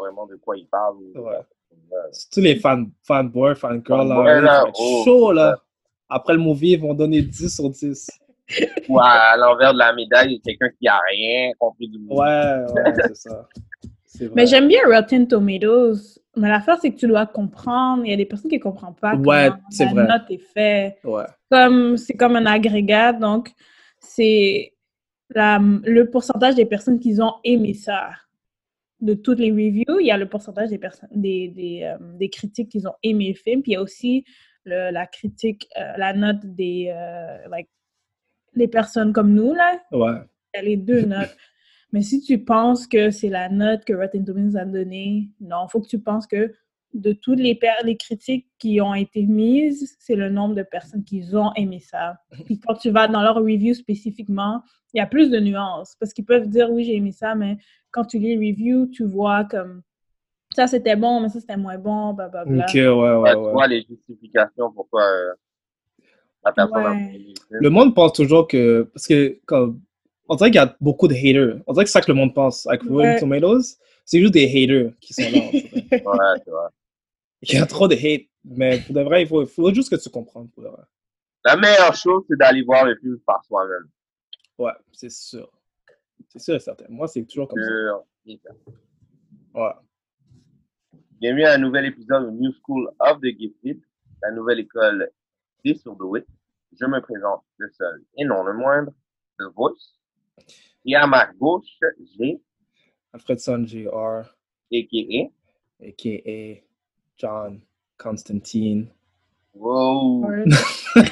vraiment de quoi ils parlent. Ouais. Ouais. Surtout les fan, fanboys, fangirls, là, là, être oh. là. Après le movie, ils vont donner 10 sur 10. Ou à l'envers de la médaille, il y a quelqu'un qui a rien compris du monde. Ouais, ouais, c'est ça. Vrai. Mais j'aime bien Rotten Tomatoes. Mais l'affaire, c'est que tu dois comprendre. Il y a des personnes qui ne comprennent pas Ouais, c'est la vrai. note est faite. Ouais. Comme, c'est comme un agrégat, donc c'est la- le pourcentage des personnes qui ont aimé ça. De toutes les reviews, il y a le pourcentage des, des, des, euh, des critiques qui ont aimé le film, puis il y a aussi le- la critique, euh, la note des euh, like, les personnes comme nous, là, Ouais. il y a les deux notes. Mais si tu penses que c'est la note que Rotten Tomatoes a donnée, non, il faut que tu penses que de toutes les, critiques qui ont été mises, c'est le nombre de personnes qui ont aimé ça. Puis quand tu vas dans leur review spécifiquement, il y a plus de nuances. Parce qu'ils peuvent dire, oui, j'ai aimé ça, mais quand tu lis les reviews, tu vois comme ça c'était bon, mais ça c'était moins bon, blablabla. Ok, ouais, ouais, Ouais, vois les justifications pourquoi euh, la personne a Ouais. aimé le monde pense toujours que. Parce que, comme. On dirait qu'il y a beaucoup de haters. On dirait que c'est ça que le monde pense. Avec Rotten Ouais. Tomatoes, c'est juste des haters qui sont là. en fait. Ouais, tu vois. Il y a trop de hate. Mais pour de vrai, il faut, juste que tu comprennes. Pour de vrai. La meilleure chose, c'est d'aller voir le film par soi-même. Ouais, c'est sûr. C'est sûr et certain. Moi, c'est toujours comme ça. Sûr. Ouais. Bienvenue à un nouvel épisode de New School of the Gifted, la nouvelle école des surdoués. Je me présente le seul et non le moindre, The Voice. Et à ma gauche, j'ai, Alfredson Jr., a.k.a. a.k.a. John Constantine. Wow. Je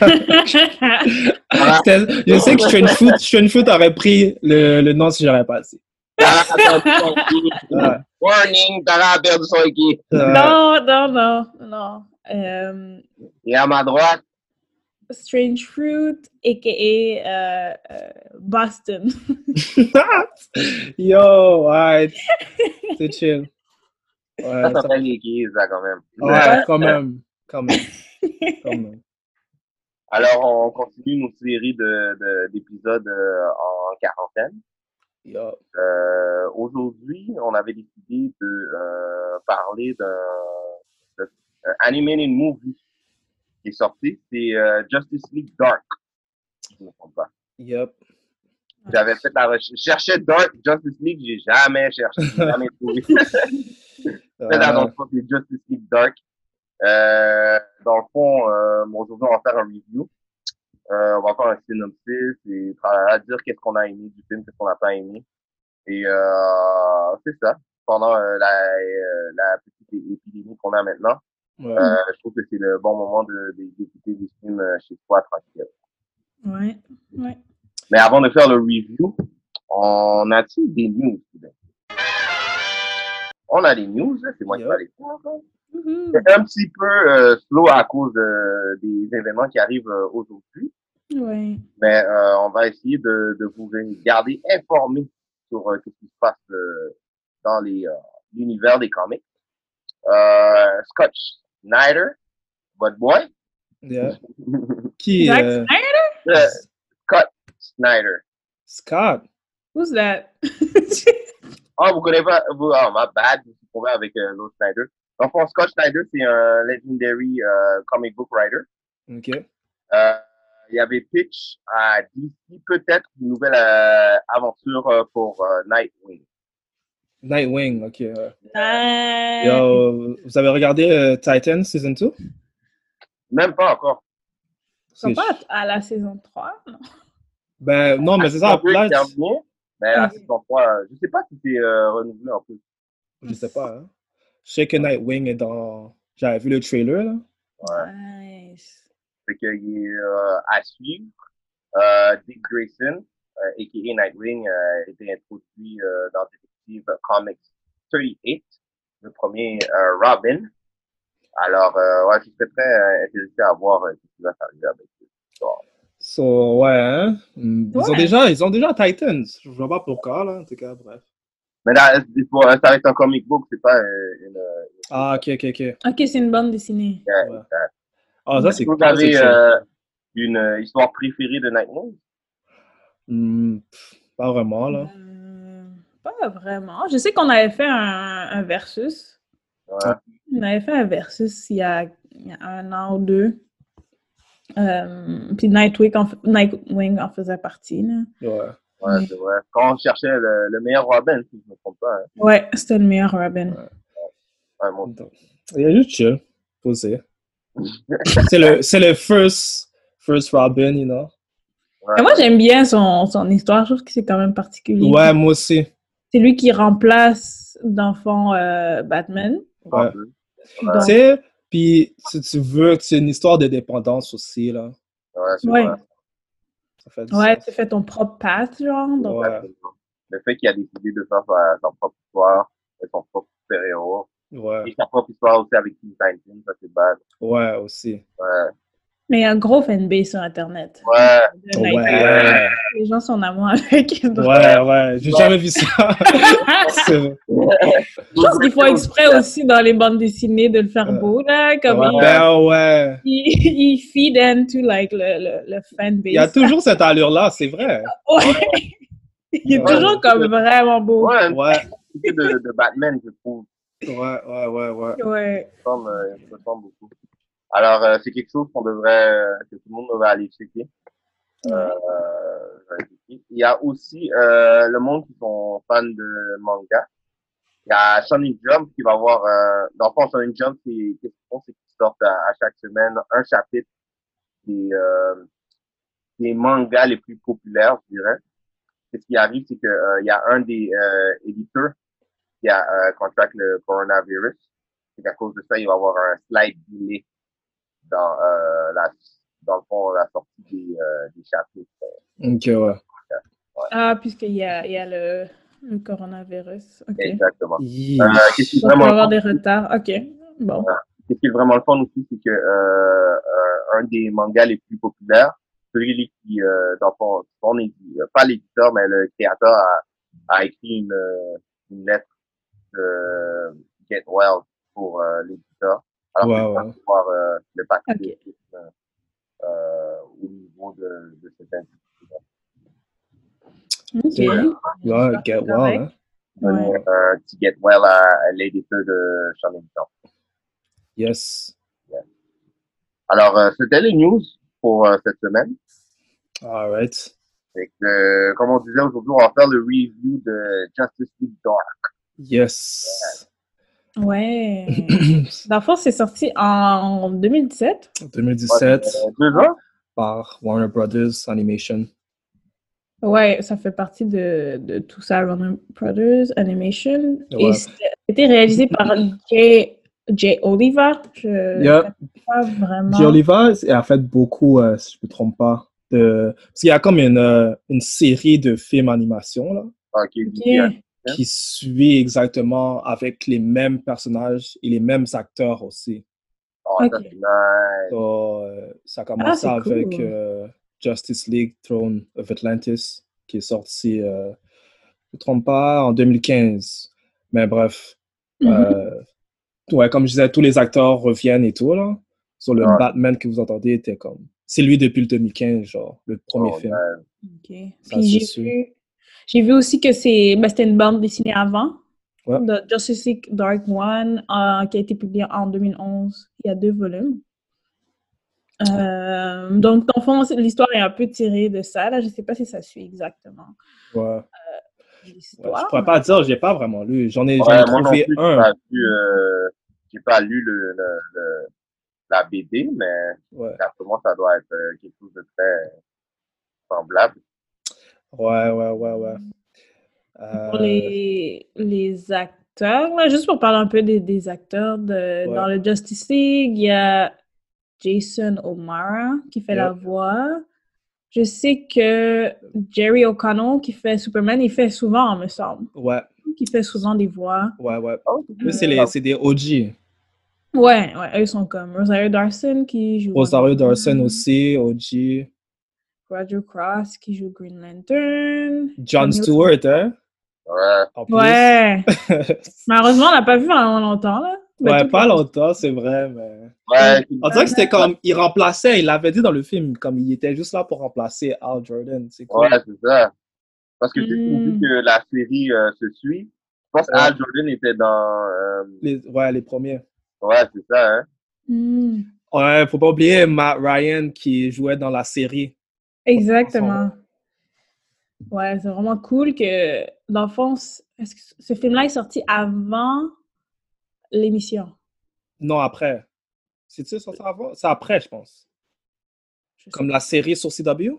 sais que Strange Fruit, Strange Fruit aurait pris le, le nom si j'aurais pas assez. Warning, Tara a perdu son équipe. Non, non, non, non. Euh, Et à ma droite, Strange Fruit, a.k.a. euh, euh, Boston. Yo, ouais. C'est chill. Ouais, ça ça- s'appelle les Keys, là, quand même. ouais, quand même. Quand même. Quand même. Alors, on continue nos séries de, de- d'épisodes euh, en quarantaine. Euh, aujourd'hui, on avait décidé de euh, parler d'un animated movie qui est sorti. C'est euh, Justice League Dark. si Je ne me trompe pas. Yup. J'avais fait la recherche. Je cherchais Dark Justice League, j'ai jamais cherché, j'ai jamais trouvé. Euh, attention, c'est Justice League Dark. Euh, dans le fond, euh, bon, aujourd'hui, on va faire un review. Euh, on va faire un synopsis et tra- dire qu'est-ce qu'on a aimé du film, qu'est-ce qu'on n'a pas aimé. Et euh, c'est ça. Pendant euh, la, euh, la petite épidémie qu'on a maintenant, ouais. euh, je trouve que c'est le bon moment de de- d'écouter des films chez soi tranquille. Ouais, ouais. Mais avant de faire le review, on a-t-il des news? On a des news, c'est moi qui vais les faire. hein. Wouhou. C'est un petit peu euh, slow à cause euh, des événements qui arrivent euh, aujourd'hui, Ouais. mais euh, on va essayer de, de vous garder informés sur euh, ce qui se passe euh, dans les euh, l'univers des comics. Euh, Scott Snyder, Bud Boy, Yeah. Qui euh, Snyder? Scott Snyder. Scott. Who's that? Ah, vous connaissez pas, vous, ah, ma bad, je suis tombé avec euh, l'autre Snyder. Fond, Scott Snyder, c'est un legendary euh, comic book writer. Ok. Euh, il y avait pitch à DC, peut-être une nouvelle euh, aventure euh, pour euh, Nightwing. Nightwing, ok. Yo, vous avez regardé euh, Titan Season 2? Même pas encore. Ils sont pas à la saison 3, non? Ben, non, mais c'est ça. Là, mais la Ok. saison 3, euh, je sais pas si c'est euh, renouvelé en plus. je sais pas. Hein. Je sais que Nightwing est dans. J'avais vu le trailer, là. Ouais. Nice. Fait qu'il est euh, à suivre. Euh, Dick Grayson, euh, a.k.a. Nightwing, euh, a été introduit euh, dans Detective Comics 38, le premier euh, Robin. Alors, euh, ouais, je serais très euh, intéressé à voir euh, ce qui va s'arriver avec cette histoire. So, ouais, hein? Ils, ont déjà, ils ont déjà Titans. Je vois pas pourquoi, là, en tout cas, bref. Mais là, c'est pour- ça reste un comic book, c'est pas euh, une... une Ah, ok, ok, ok. Ok, c'est une bande dessinée. Ouais. Ah, ça, c'est Vous cool, c'est avez euh, une euh, histoire préférée de Nightwing? Hmm, pas vraiment, là. Euh, pas vraiment. Je sais qu'on avait fait un, un versus. Ouais. On avait fait un versus il y a, il y a un an ou deux. Euh, puis Nightwing en, Nightwing en faisait partie. Là. Ouais. Ouais, c'est vrai. Quand on cherchait le, le meilleur Robin, si je ne me trompe pas. Hein. Ouais, c'était le meilleur Robin. Ouais, mon Il est juste chill, posé. c'est le, c'est le first, first Robin, you know. Mais moi, j'aime bien son, son histoire. Je trouve que c'est quand même particulier. Ouais, moi aussi. C'est lui qui remplace, fond, euh, Batman. Ouais. Tu sais, puis si tu veux, c'est une histoire de dépendance aussi, là. Ouais, c'est Ouais. vrai. Ça fait du ouais, sens. tu fais ton propre path, genre. Donc, Ouais, Le fait qu'il a décidé de faire sa, sa propre histoire, et son propre super-héros, ouais, et sa propre histoire aussi avec Teen Titans, ça c'est bad. ouais, aussi. Ouais. Mais il y a un gros fanbase sur Internet. Ouais. Ouais, Les gens sont en amour avec. Donc, ouais, ouais. J'ai jamais vu ça. C'est- Je pense qu'ils font exprès aussi dans les bandes dessinées de le faire beau, là. Comme Ouais, ben ouais. ils, ils feed into, like, le, le, le fanbase. Il y a toujours cette allure-là, c'est vrai. Ouais. Il est Ouais. toujours comme vraiment beau. Ouais, Ouais, c'est de, de Batman, je trouve. ouais, ouais, ouais, ouais. Ouais. Il me ressemble, euh, il beaucoup. Alors, euh, c'est quelque chose qu'on devrait, euh, que tout le monde devrait aller checker. Euh. Il y a aussi euh, le monde qui sont fans de manga. Il y a Shonen Jump qui va avoir, euh, dans le fond, Shonen Jump, c'est, qu'ils sortent à, à chaque semaine un chapitre des, euh, des mangas les plus populaires, je dirais. Et ce qui arrive, c'est que euh, y a un des euh, éditeurs qui a euh, contract le coronavirus. C'est qu'à cause de ça, il va avoir un slide delay dans euh, la dans le fond la sortie des, euh, des chapitres. Ok, ouais. Ah, puisqu'il y a, il y a le, le coronavirus. OK. Exactement. Yi. Euh, qu'est-ce qui vraiment avoir des retards. OK. Bon. Qu'est-ce qui est vraiment le fun aussi, c'est que euh, euh, un des mangas les plus populaires, celui qui, euh, dans le fond, son euh, pas l'éditeur, mais le créateur a, a écrit une, euh, une lettre de Get Well pour euh, l'éditeur. Alors, Ouais, c'est ouais. pas pour voir euh, le paquet. Euh, au niveau de, de cette institution. OK. Ouais. Get well, hein. Ouais. Euh, petit Get Well à, à l'éditeur de Jump. Yes. Alors, euh, c'était les news pour euh, cette semaine. All right. Fait que, euh, comme on disait aujourd'hui, on va faire le review de Justice League Dark. Yes. Ouais. Dans le fond, c'est sorti en 2017. 2017 Euh, deux ans? par Warner Brothers Animation. Ouais, ça fait partie de, de tout ça, Warner Brothers Animation. Ouais. Et c'était réalisé par Jay, Jay Oliver. Je Yeah. pas vraiment. Jay Oliver a fait beaucoup, euh, si je ne me trompe pas, de... parce qu'il y a comme une, euh, une série de films animation là, Ok, Ok. Bien. qui suit exactement avec les mêmes personnages et les mêmes acteurs aussi. Oh, ça, Ok. c'est nice. So, euh, ça a Ah, avec cool. euh, Justice League Throne of Atlantis, qui est sorti, euh, je ne me trompe pas, en 2015. Mais bref, Mhm. euh, ouais, comme je disais, tous les acteurs reviennent et tout, là. Sur le. Batman que vous entendez était comme... C'est lui depuis le 2015, genre, le premier Oh, film. Ok. nice. Ça, Puis j'ai vu, j'ai vu aussi que c'est, ben, c'était une bande dessinée avant. Ouais. de Justice League Dark One, euh, qui a été publiée en 2011. Il y a deux volumes. Euh, donc, dans le fond, l'histoire est un peu tirée de ça. Là, je ne sais pas si ça suit exactement Ouais. Ouais, l'histoire. je pourrais pas dire, j'ai pas vraiment lu. J'en ai, j'en Ouais, ai moi non trouvé plus, un. pas lu, euh, j'ai pas lu le, le, le- la BD, mais Ouais. moi, ça doit être euh, quelque chose de très semblable. Ouais, ouais, ouais, ouais. Pour Euh, les, les acteurs, là, juste pour parler un peu des, des acteurs de, Ouais. dans le Justice League, il y a Jason O'Mara qui fait la voix. Je sais que Jerry O'Connell qui fait Superman, il fait souvent, me semble. Ouais, Qui fait souvent des voix. ouais, ouais. Oh, Eux, c'est les- c'est des OG. Ouais, ouais, eux sont comme Rosario Dawson qui joue. Rosario Dawson aussi, OG. Roger Cross qui joue Green Lantern. John Stewart, hein? Ouais. Ouais. Malheureusement, on l'a pas vu pendant longtemps, là. Mais ouais, tout- pas longtemps, c'est vrai, mais. Ouais. On dirait que c'était comme. Il remplaçait, il l'avait dit dans le film, comme il était juste là pour remplacer Al Jordan. C'est cool. Ouais, c'est ça. Parce que Mm. vu que la série euh, se suit, je pense que Ouais. Al Jordan était dans. euh, Les, ouais, les premiers. ouais, c'est ça, hein. Hmm, Ouais, faut pas oublier Matt Ryan qui jouait dans la série. Exactement. Ouais, c'est vraiment cool que, dans le fond, est-ce que ce film-là est sorti avant l'émission? Non, après. C'est-tu sorti avant? C'est après, je pense. Je sais Comme la série sur CW?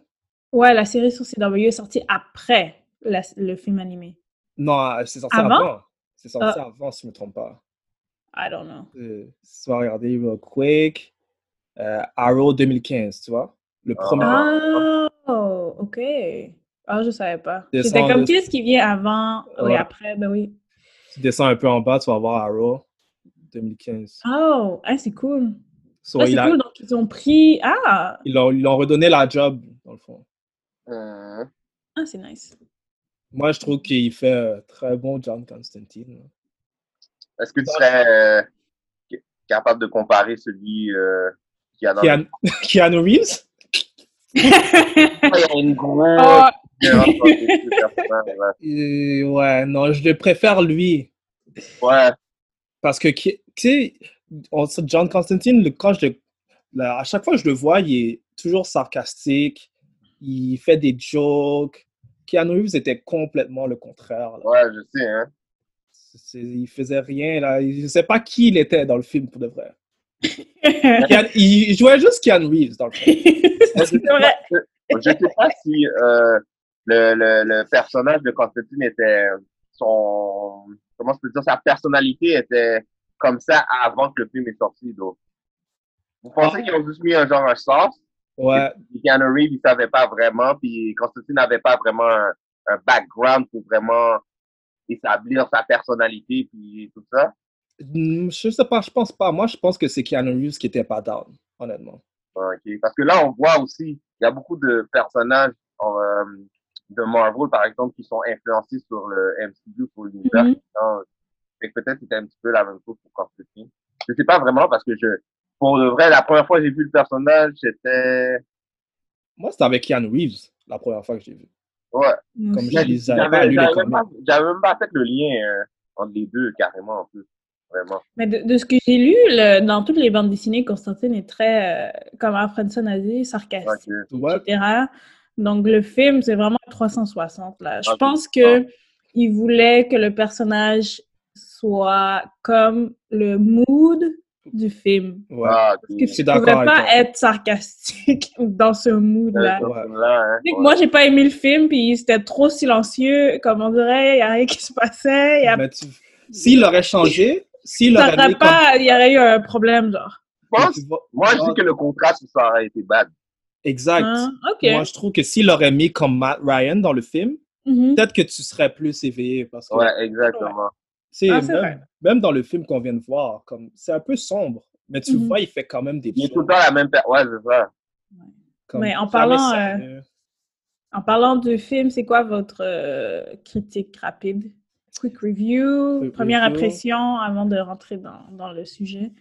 Ouais, la série sur CW est sortie après la- le film animé. Non, euh, c'est sorti Avant? avant. C'est sorti Ah. avant, si je me trompe pas. I don't know. Euh, si tu vas regarder real quick. euh, Arrow 2015, tu vois? Le Ah. premier. Oh, ok. Ah, je savais pas. J'étais comme, qu'est-ce qui vient avant? Oui, Ouais. après, ben oui. Tu descends un peu en bas, tu vas voir Arrow 2015. Oh, ah, c'est cool. So, Ah, il c'est a- cool, donc ils ont pris... Ah, ils l'ont ils l'ont redonné la job, dans le fond. Hum. ah c'est nice. Moi, je trouve qu'il fait un très bon John Constantine. Est-ce que tu serais euh, ca- capable de comparer celui euh, qui a dans Keanu, Keanu Reeves? Le... Il y a une grosse différence entre les deux personnages, ouais. Non, je préfère lui. Ouais, Parce que, tu sais, John Constantine, quand je le- à chaque fois que je le vois, il est toujours sarcastique, il fait des jokes. Keanu Reeves était complètement le contraire. là. ouais, je sais, hein. Il faisait rien, là. Je sais pas qui il était dans le film, pour de vrai. Keanu- il jouait juste Keanu Reeves dans le film. Je sais pas si euh, le, le, le personnage de Constantine était son comment je peux dire sa personnalité était comme ça avant que le film est sorti donc. Vous pensez qu'ils ont juste mis un genre un sens? Ouais, Keanu Reeves il savait pas vraiment puis Constantine n'avait pas vraiment un, un background pour vraiment établir sa personnalité puis tout ça? Hmm, je sais pas, je pense pas. Moi, je pense que c'est Keanu Reeves qui était pas down, honnêtement. Parce que là, on voit aussi, il y a beaucoup de personnages euh, de Marvel, par exemple, qui sont influencés sur le MCU, sur l'univers. Donc, fait que peut-être c'était un petit peu la même chose pour Constantine. Je sais pas vraiment parce que je, pour de vrai, la première fois que j'ai vu le personnage, c'était, Moi, c'était avec Keanu Reeves, la première fois que j'ai vu. ouais. Comme je les pas- j'avais même pas fait le lien euh, entre les deux carrément en plus. Vraiment. Mais de, de ce que j'ai lu, le- dans toutes les bandes dessinées, Constantine est très, euh, comme Alfredson a dit, sarcastique. Ouais, etc. Donc, le film, c'est vraiment 360, là. Je pense que il voulait que le personnage soit comme le mood du film. ouais. Ah. Parce que tu ne pouvais pas être sarcastique dans ce mood-là. Euh, Ouais. là, hein. Ouais. Moi, j'ai pas aimé le film, puis c'était trop silencieux, comme on dirait, il n'y a rien qui se passait. a... Tu- S'il aurait changé, s'il Ça aurait serait mis pas, il y aurait eu un problème, genre. Je pense- moi, je dis que le contraste, ça aurait été bad. Exact. Ok. Moi, je trouve que s'il aurait mis comme Matt Ryan dans le film, Mhm. peut-être que tu serais plus éveillé. Parce que, Ouais, exactement. tu sais, Ah, c'est même, vrai. même dans le film qu'on vient de voir, comme c'est un peu sombre, mais tu Mhm. vois, il fait quand même des Il est tout le temps la même personne. Ouais, c'est ça. comme Mais en parlant, sérieux. En parlant du film, c'est quoi votre euh, critique rapide? Quick review, Quick première review. impression avant de rentrer dans, dans le sujet.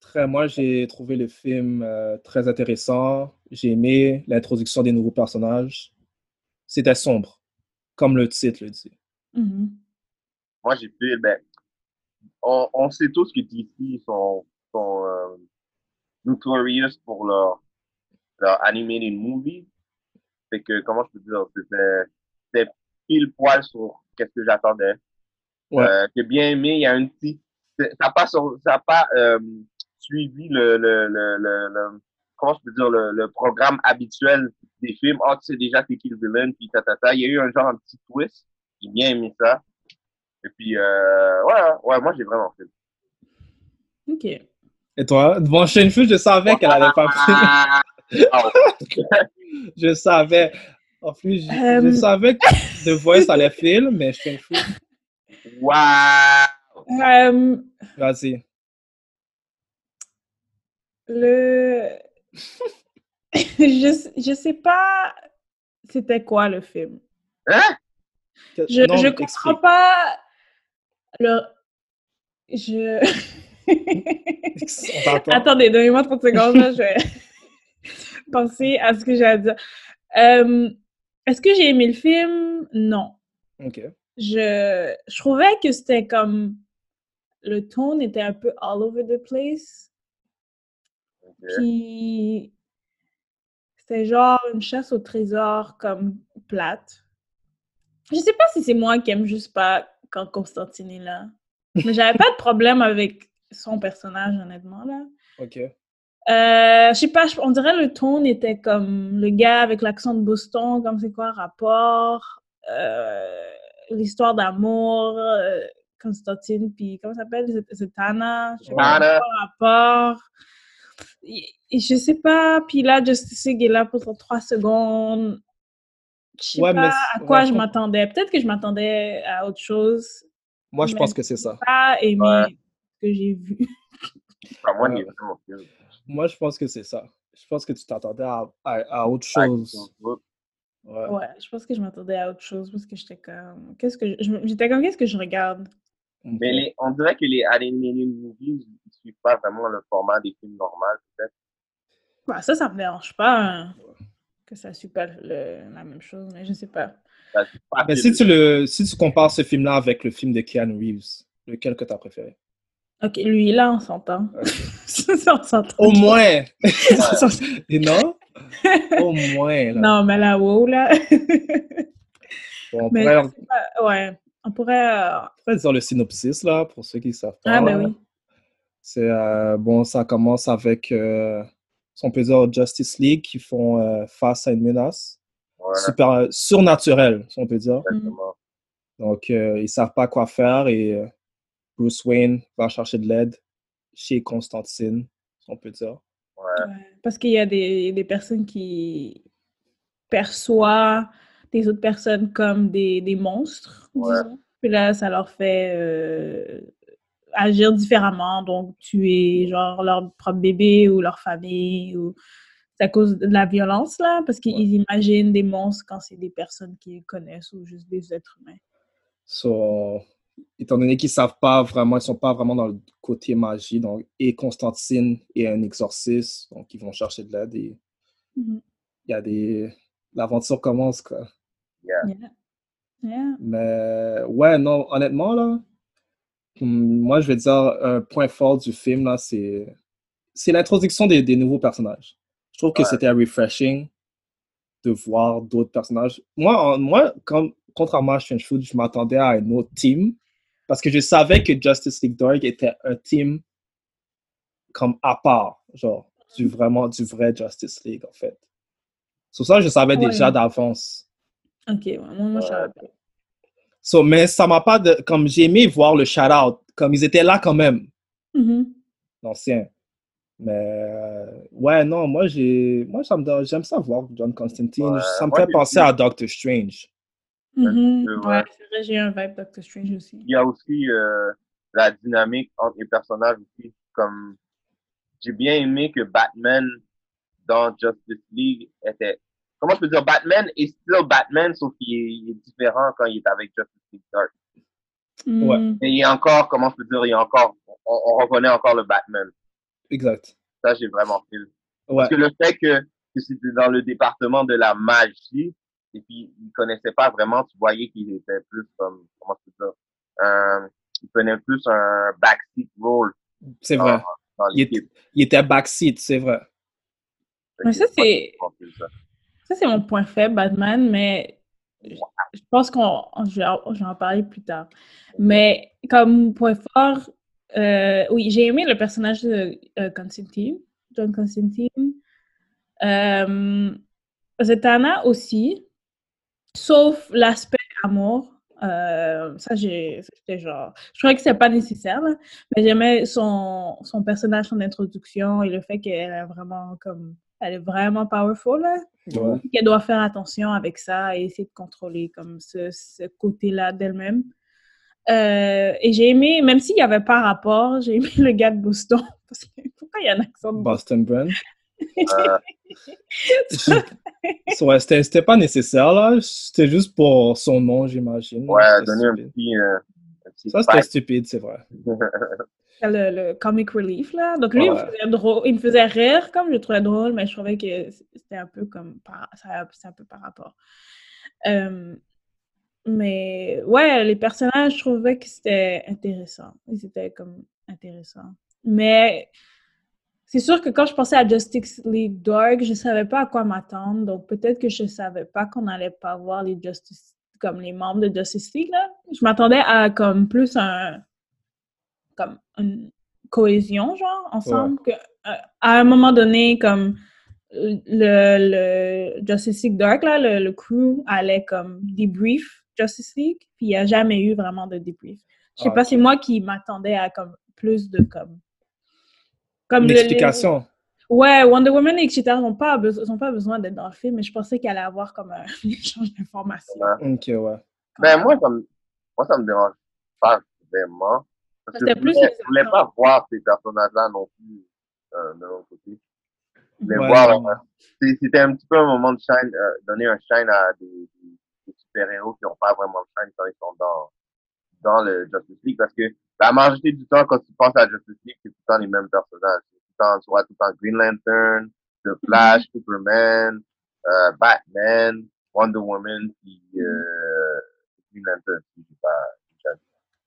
Très, moi, j'ai trouvé le film euh, très intéressant. J'ai aimé l'introduction des nouveaux personnages. C'était sombre, comme le titre le dit. Mhm. Moi, j'ai fait, ben, on, on sait tous que DC sont, sont euh, notorious pour leur, leur animated movie. Fait que, comment je peux dire, c'était, c'était pile poil sur qu'est-ce que j'attendais. Ouais. Euh, j'ai bien aimé, il y a un petit, c'est- ça n'a pas, sur- ça a pas euh, suivi le, le, le, le, le- comment je peux dire, le, le programme habituel des films. Ah, tu sais déjà t'es qui le villain, puis ta, ta, ta. Il y a eu un genre, un petit twist. J'ai bien aimé ça. Et puis, euh, ouais, ouais, moi, j'ai vraiment fait. OK. Et toi? Bon, Shenfu, je savais qu'elle allait pas Ah, oh. Je savais. En plus, je, je Euh, savais que The Voice allait film, mais Shenfu, Wow! Euh, vas-y. le... je, je sais pas c'était quoi le film. Hein? Je, Non, je explique. comprends pas le... Je... Attendez, donnez-moi 30 secondes, là, je vais penser à ce que j'ai à dire. Euh, Est-ce que j'ai aimé le film? Non. Ok. Je, je trouvais que c'était comme... Le ton était un peu all over the place. Ok. Puis c'était genre une chasse au trésor comme plate. Je sais pas si c'est moi qui aime juste pas quand Constantine est là. Mais j'avais pas de problème avec son personnage, honnêtement, là. Ok. Euh, je sais pas, on dirait le ton était comme le gars avec l'accent de Boston, comme c'est quoi rapport, euh, l'histoire d'amour, euh, Constantine, puis comment ça s'appelle, Zet- Zatanna, je sais pas rapport. Et- et je sais pas, puis là, Justice League est là pour trois secondes. Je sais Ouais, pas c'est- à quoi ouais, je m'attendais. Peut-être que je m'attendais à autre chose. Moi, je pense que c'est ça. Pas aimé Ouais. ce que j'ai vu. Moi, je pense que c'est ça. Je pense que tu t'attendais à, à, à autre chose. Ouais. Ouais, je pense que je m'attendais à autre chose parce que j'étais comme. Qu'est-ce que. J'étais comme, qu'est-ce que je regarde? Mais les, on dirait que les animated movies, ils suivent pas vraiment le format des films normaux, peut-être. Bah, ça, ça me dérange pas hein, que ça suit pas le- la même chose, mais je sais pas. Pas Mais si tu, le, si tu compares ce film-là avec le film de Keanu Reeves, lequel que tu as préféré? Ok, lui, là, on s'entend. On. Au moins! Et non? Au moins, là. Non, mais là, wow, là. Bon, on, mais pourrait, on ouais, on pourrait. euh, pourrait dire le synopsis, là, pour ceux qui ne savent pas. Ah, ben là. oui. C'est, euh, bon, ça commence avec, euh, si on peut dire, Justice League qui font euh, face à une menace super, euh, surnaturelle, si on peut dire. exactement. Donc, euh, ils ne savent pas quoi faire et euh, Bruce Wayne va chercher de l'aide chez Constantine, si on peut dire. Ouais. Parce qu'il y a des, des personnes qui perçoivent des autres personnes comme des, des monstres, Ouais. disons. Puis là, ça leur fait euh, agir différemment, donc tuer genre leur propre bébé ou leur famille ou c'est à cause de la violence là, parce qu'ils imaginent des monstres quand c'est des personnes qu'ils connaissent ou juste des êtres humains. So, étant donné qu'ils savent pas vraiment, ils sont pas vraiment dans le côté magie, donc, et Constantine est un exorciste, donc ils vont chercher de l'aide et Mhm. il y a des... L'aventure commence, quoi. Yeah. Yeah. Mais ouais, non, honnêtement, là, hum, moi, je vais dire un point fort du film, là, c'est c'est l'introduction des, des nouveaux personnages. Je trouve que Ouais. c'était refreshing de voir d'autres personnages. Moi, en- moi comme, contrairement à Strange Food, je m'attendais à un autre team parce que je savais que Justice League Dark était un team comme à part, genre, du, vraiment, du vrai Justice League, en fait. Sur ça, je savais Ouais. déjà d'avance. Ok, ouais, moi, moi, je savais pas. So, mais ça m'a pas de, comme j'ai aimé voir le shout-out, comme ils étaient là quand même, Mhm. l'ancien. Mais euh, ouais, non, moi j'ai, moi ça me donne- j'aime ça voir John Constantine. Ouais, ça me fait penser à Doctor Strange. Mhm. peu, Ouais, ouais. c'est vrai, j'ai un vibe Doctor Strange aussi. Il y a aussi euh, la dynamique entre les personnages aussi. Comme j'ai bien aimé que Batman dans Justice League était. Comment je peux dire Batman est still Batman, sauf qu'il est, il est différent quand il est avec Justice League Dark. Ouais. Mhm. Et il est encore, comment je peux dire, il est encore, on, on reconnaît encore le Batman. Exact. Ça, j'ai vraiment fait. Ouais, Parce que le fait que, que c'était dans le département de la magie, et puis il connaissait pas vraiment, tu voyais qu'il était plus comme, comment peux dire, un, il prenait plus un backseat role c'est vrai. dans Il, il était backseat, c'est vrai. Mais ça, c'est- ça. Ça, c'est mon point faible, Batman, mais je je pense qu'on je vais en parler plus tard. Mais comme point fort, euh, oui, j'ai aimé le personnage de euh, Constantine, John Constantine. Euh, Zatanna aussi, sauf l'aspect amour. Euh, ça, j'ai, genre, je trouvais que c'était pas nécessaire, là, mais j'aimais son, son personnage, son introduction et le fait qu'elle est vraiment comme, elle est vraiment powerful, là. Ouais. Qu'elle doit faire attention avec ça et essayer de contrôler comme ce, ce côté-là d'elle-même. Euh, et j'ai aimé, même s'il n'y avait pas rapport, j'ai aimé le gars de Boston. Parce que pourquoi il y a un accent de Boston? Boston Brand. Euh, Ouais, c'était c'était pas nécessaire, là. C'était juste pour son nom, j'imagine. ouais, C'était donner un stupide. petit, euh, un petit Ça, c'était stupide, c'est vrai. le, le comic relief, là. Donc, lui, il, me Ouais. faisait drôle, il me faisait rire, comme je le trouvais drôle, mais je trouvais que c'était un peu comme... Par, ça- c'est un peu par rapport. Euh, mais, ouais, les personnages, je trouvais que c'était intéressant. Ils étaient comme intéressants. Mais c'est sûr que quand je pensais à Justice League Dark, je savais pas à quoi m'attendre. Donc, peut-être que je savais pas qu'on allait pas voir les Justice... comme les membres de Justice League, là. Je m'attendais à comme plus un comme une cohésion, genre, ensemble. Que, euh, à un moment donné, comme le, le Justice League Dark, là, le, le crew allait comme débrief Justice League, puis il n'y a jamais eu vraiment de débrief. Je sais Ah, pas, ok. c'est moi qui m'attendais à comme plus de comme. Comme Une le-. Ouais, Wonder Woman et etc. n'ont pas, beso- pas besoin d'être dans le film, mais je pensais qu'elle allait avoir comme un échange d'informations. Ok, ouais. Ben, moi, ça me, moi, ça me dérange pas vraiment. Parce que C'était je plus voulais, pas voir ces personnages-là non plus euh, de l'autre côté. Ouais, voir, euh, c'était un petit peu un moment de shine, euh, donner un shine à des, des, des super-héros qui n'ont pas vraiment de shine quand ils sont dans, dans le Justice League. Parce que la majorité du temps, quand tu penses à Justice League, c'est tout le temps les mêmes personnages. C'est Tout le temps, tu vois tout le temps Green Lantern, The Flash, Superman, euh, Batman, Wonder Woman, puis euh, Green Lantern.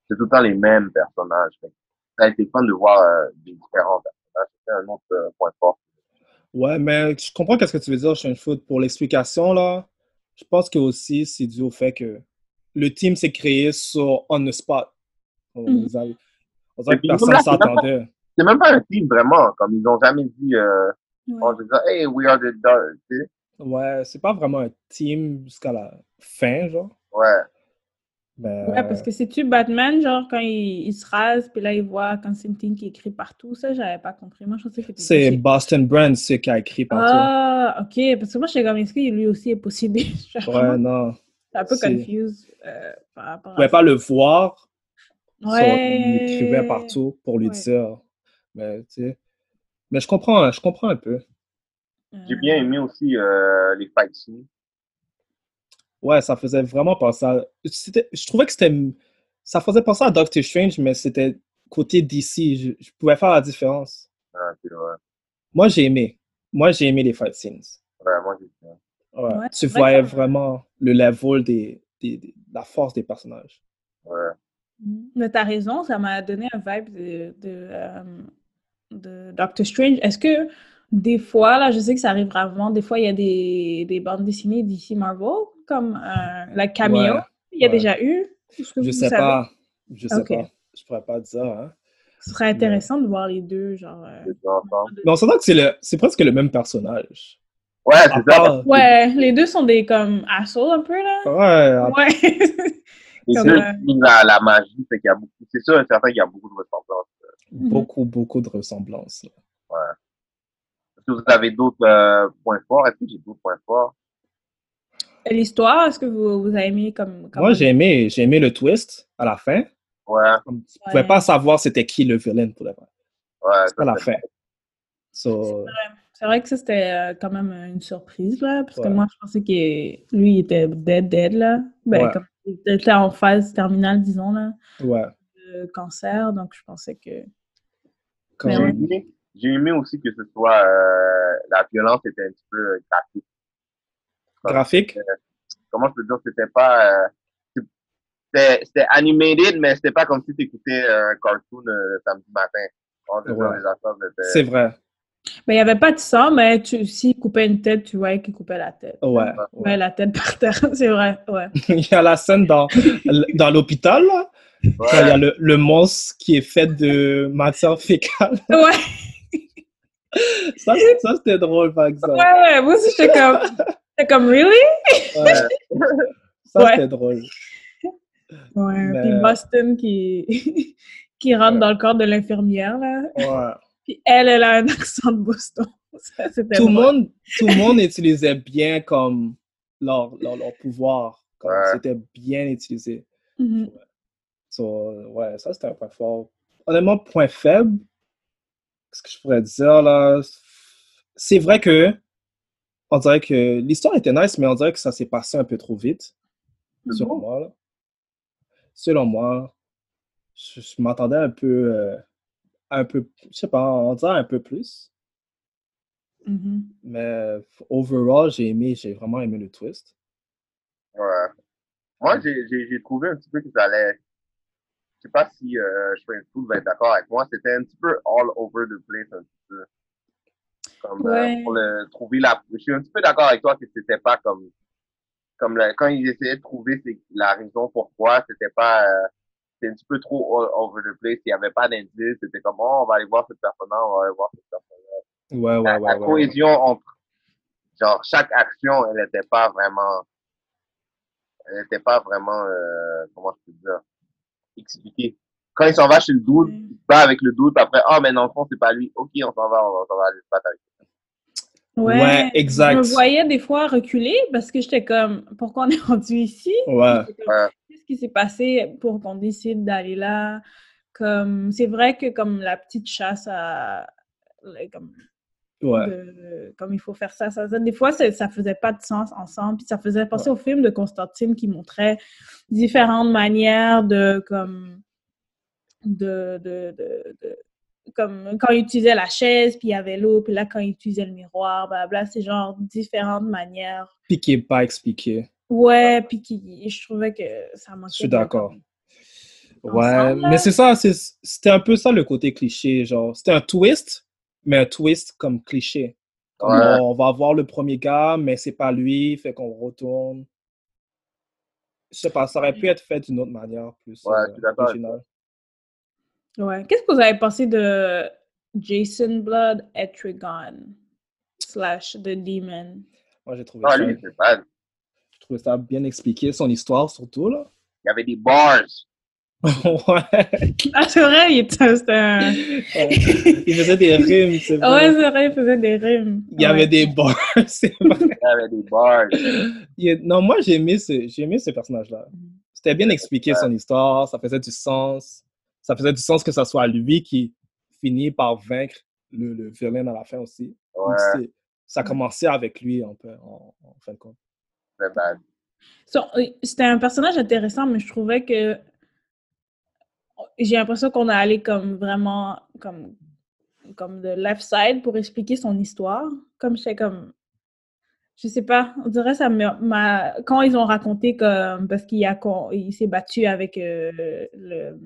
C'est tout le temps les mêmes personnages. Ça a été fun de voir euh, des différents personnages. C'était un autre point fort. Ouais, mais je comprends qu'est-ce que tu veux dire, Shane Foot. Pour l'explication, là, je pense que aussi, c'est dû au fait que le team s'est créé sur on the spot. On, les a- on dirait que personne c'est s'attendait. C'est même pas un team vraiment, comme ils ont jamais dit, euh, Ouais. on dit ça, hey, we are the Dark, tu sais. Ouais, c'est pas vraiment un team jusqu'à la fin, genre. Ouais. Mais, Ouais, parce que c'est-tu Batman, genre, quand il, il se rase, puis là, il voit Constantine qui écrit partout, ça, j'avais pas compris. Moi, je pensais que c'était... c'est Boston Brand, ce qui a écrit partout. Ah, ok, parce que moi, j'étais comme, est-ce que lui aussi est possédé? Je suis ouais, non. Un peu confuse euh, par rapport à ça. pas le voir. Ouais. il écrivait partout pour lui Ouais. dire. Mais, tu sais. Mais je comprends, je comprends un peu. J'ai bien aimé aussi euh, les fight scenes. Ouais, ça faisait vraiment penser à... Je trouvais que c'était... Ça faisait penser à Doctor Strange, mais c'était côté DC. Je, je pouvais faire la différence. Ah. Moi, j'ai aimé. Moi, j'ai aimé les fight scenes. Vraiment, j'ai bien. Ouais. Ouais, tu vrai voyais que- vraiment le level des, des, des- la force des personnages. Ouais. Mhm. Mais t'as raison, ça m'a donné un vibe de, de, euh, de Doctor Strange. Est-ce que des fois, là, je sais que ça arrive rarement, des fois, il y a des, des bandes dessinées d'ici Marvel, comme euh, la Cameo. Ouais, il y a ouais. déjà eu? Que Je sais savez? pas. Je sais pas. Je pourrais pas dire. Hein. Ce serait intéressant de voir les deux, genre... euh, Les deux ensemble. Mais on s'entend que c'est le, c'est presque le même personnage. Ouais, c'est ça. part- Ouais, les deux sont des comme assholes un peu, là. Ouais, Ouais. Et Comme, c'est euh, la, la magie, c'est qu'il y a beaucoup, c'est sûr et certain qu'il y a beaucoup de ressemblances. Mhm. beaucoup, beaucoup de ressemblances. là. Est-ce que vous avez d'autres euh, points forts? Est-ce que j'ai d'autres points forts? L'histoire, est-ce que vous, vous avez aimé comme... comme- Moi, j'ai aimé, j'ai aimé le twist à la fin. Ouais, Comme tu pouvais Ouais. pas savoir c'était qui le villain pour le vrai. ouais. à la ça, fin. So, C'est vrai que ça, c'était euh, quand même une surprise, là, parce que moi, je pensais que lui, il était dead, dead, là. Ben, Ouais. comme il était en phase terminale, disons, là, ouais. de cancer, donc je pensais que... J'ai ouais. aimé, aussi que ce soit euh, la violence était un petit peu euh, graphique. Graphique? Comment je peux dire, c'était pas euh, c'était animated, mais c'était pas comme si tu écoutais un cartoon euh, le samedi matin. C'est vrai. Ben, il n'y avait pas de sang, mais tu, s'il coupait une tête, tu voyais qu'il coupait la tête. Ouais. Ouais, la tête par terre, c'est vrai, ouais. Il y a la scène dans, dans l'hôpital, là, quand il y a le, le monstre qui est fait de matière fécale. Ouais, Ça, ça c'était drôle, par exemple. ouais, ouais, moi aussi, j'étais comme... J'étais comme, really? Ouais. Ça, Ouais. c'était drôle. Ouais, Mais- puis Boston qui, qui rentre dans le corps de l'infirmière, là. Ouais. Puis elle, elle a un accent de Boston. Ça, Tout le monde, tout le monde utilisait bien comme leur, leur, leur pouvoir. Comme Ouais. C'était bien utilisé. So, ouais, ça c'était un point fort. Honnêtement, point faible, ce que je pourrais dire là, c'est vrai que on dirait que l'histoire était nice, mais on dirait que ça s'est passé un peu trop vite, selon Mhm. moi. là. Selon moi, je, je m'attendais un peu, euh, un peu, je sais pas, on dirait un peu plus. Mhm. Mais overall, j'ai aimé, j'ai vraiment aimé le twist. Ouais. Moi, j'ai, trouvé un petit peu que ça allait. Je sais pas si euh, je fais va être d'accord avec moi. C'était un petit peu all over the place, un petit peu. Comme euh, pour le trouver la. Je suis un petit peu d'accord avec toi que c'était pas comme. Comme le- quand ils essayaient de trouver la raison pourquoi, c'était pas. euh, c'était un petit peu trop all over the place. Il y avait pas d'indice. C'était comme, oh, on va aller voir cette personne-là, on va aller voir cette personne-là. Ouais, ouais, la, ouais. la ouais, ouais. cohésion entre genre chaque action elle n'était pas vraiment elle n'était pas vraiment euh, comment je peux dire expliquée quand il s'en va chez le doute il se bat avec le doute après oh mais dans le fond c'est pas lui ok on s'en va on, va- on va aller se battre avec lui. Ouais, Ouais, exact. Je me voyais des fois reculer parce que j'étais comme, pourquoi on est rendu ici? Ouais. Comme, qui s'est passé pour qu'on décide d'aller là? Comme, c'est vrai que comme la petite chasse à, comme, Ouais. de- comme il faut faire ça, ça, ça. Des fois, ça, ça faisait pas de sens ensemble. Puis ça faisait penser au film de Constantine qui montrait différentes manières de, comme, de, de, de, de- comme quand il utilisait la chaise, puis il y avait l'eau, puis là, quand il utilisait le miroir, blabla, c'est genre différentes manières. Puis qui n'est pas expliqué. Ouais, puis qui, je trouvais que ça manquait. Je suis d'accord. Ouais, mais c'est ça, c'était un peu ça le côté cliché, genre, c'était un twist, mais un twist comme cliché. Comme Ouais. on, on va voir le premier gars, mais c'est pas lui, fait qu'on retourne. Je sais pas, ça aurait pu être fait d'une autre manière, plus Ouais, euh, je suis d'accord avec originale. Ouais. Qu'est-ce que vous avez pensé de Jason Blood Etrigan slash The Demon? Moi, j'ai trouvé, ah ça, lui trouvé ça bien expliqué, son histoire surtout, là. il y avait des bars ouais. Ah, c'est vrai, il était un... Il faisait des rimes, c'est Ah Ouais, vrai. c'est vrai, il faisait des rimes. Il y avait des bars, c'est vrai. il y avait des bars Il Non, moi, j'ai aimé ce, j'ai aimé ce personnage-là. C'était bien expliqué son histoire, ça faisait du sens. Ça faisait du sens que ce soit lui qui finit par vaincre le, le vilain à la fin aussi. Ouais Ça commençait avec lui, un peu, en, en fin de compte. C'est bad So, euh, C'était un personnage intéressant, mais je trouvais que j'ai l'impression qu'on a allé comme vraiment comme comme de left side pour expliquer son histoire. Comme j'étais comme je sais pas, on dirait ça m'a quand ils ont raconté comme parce qu'il a il s'est battu avec euh, le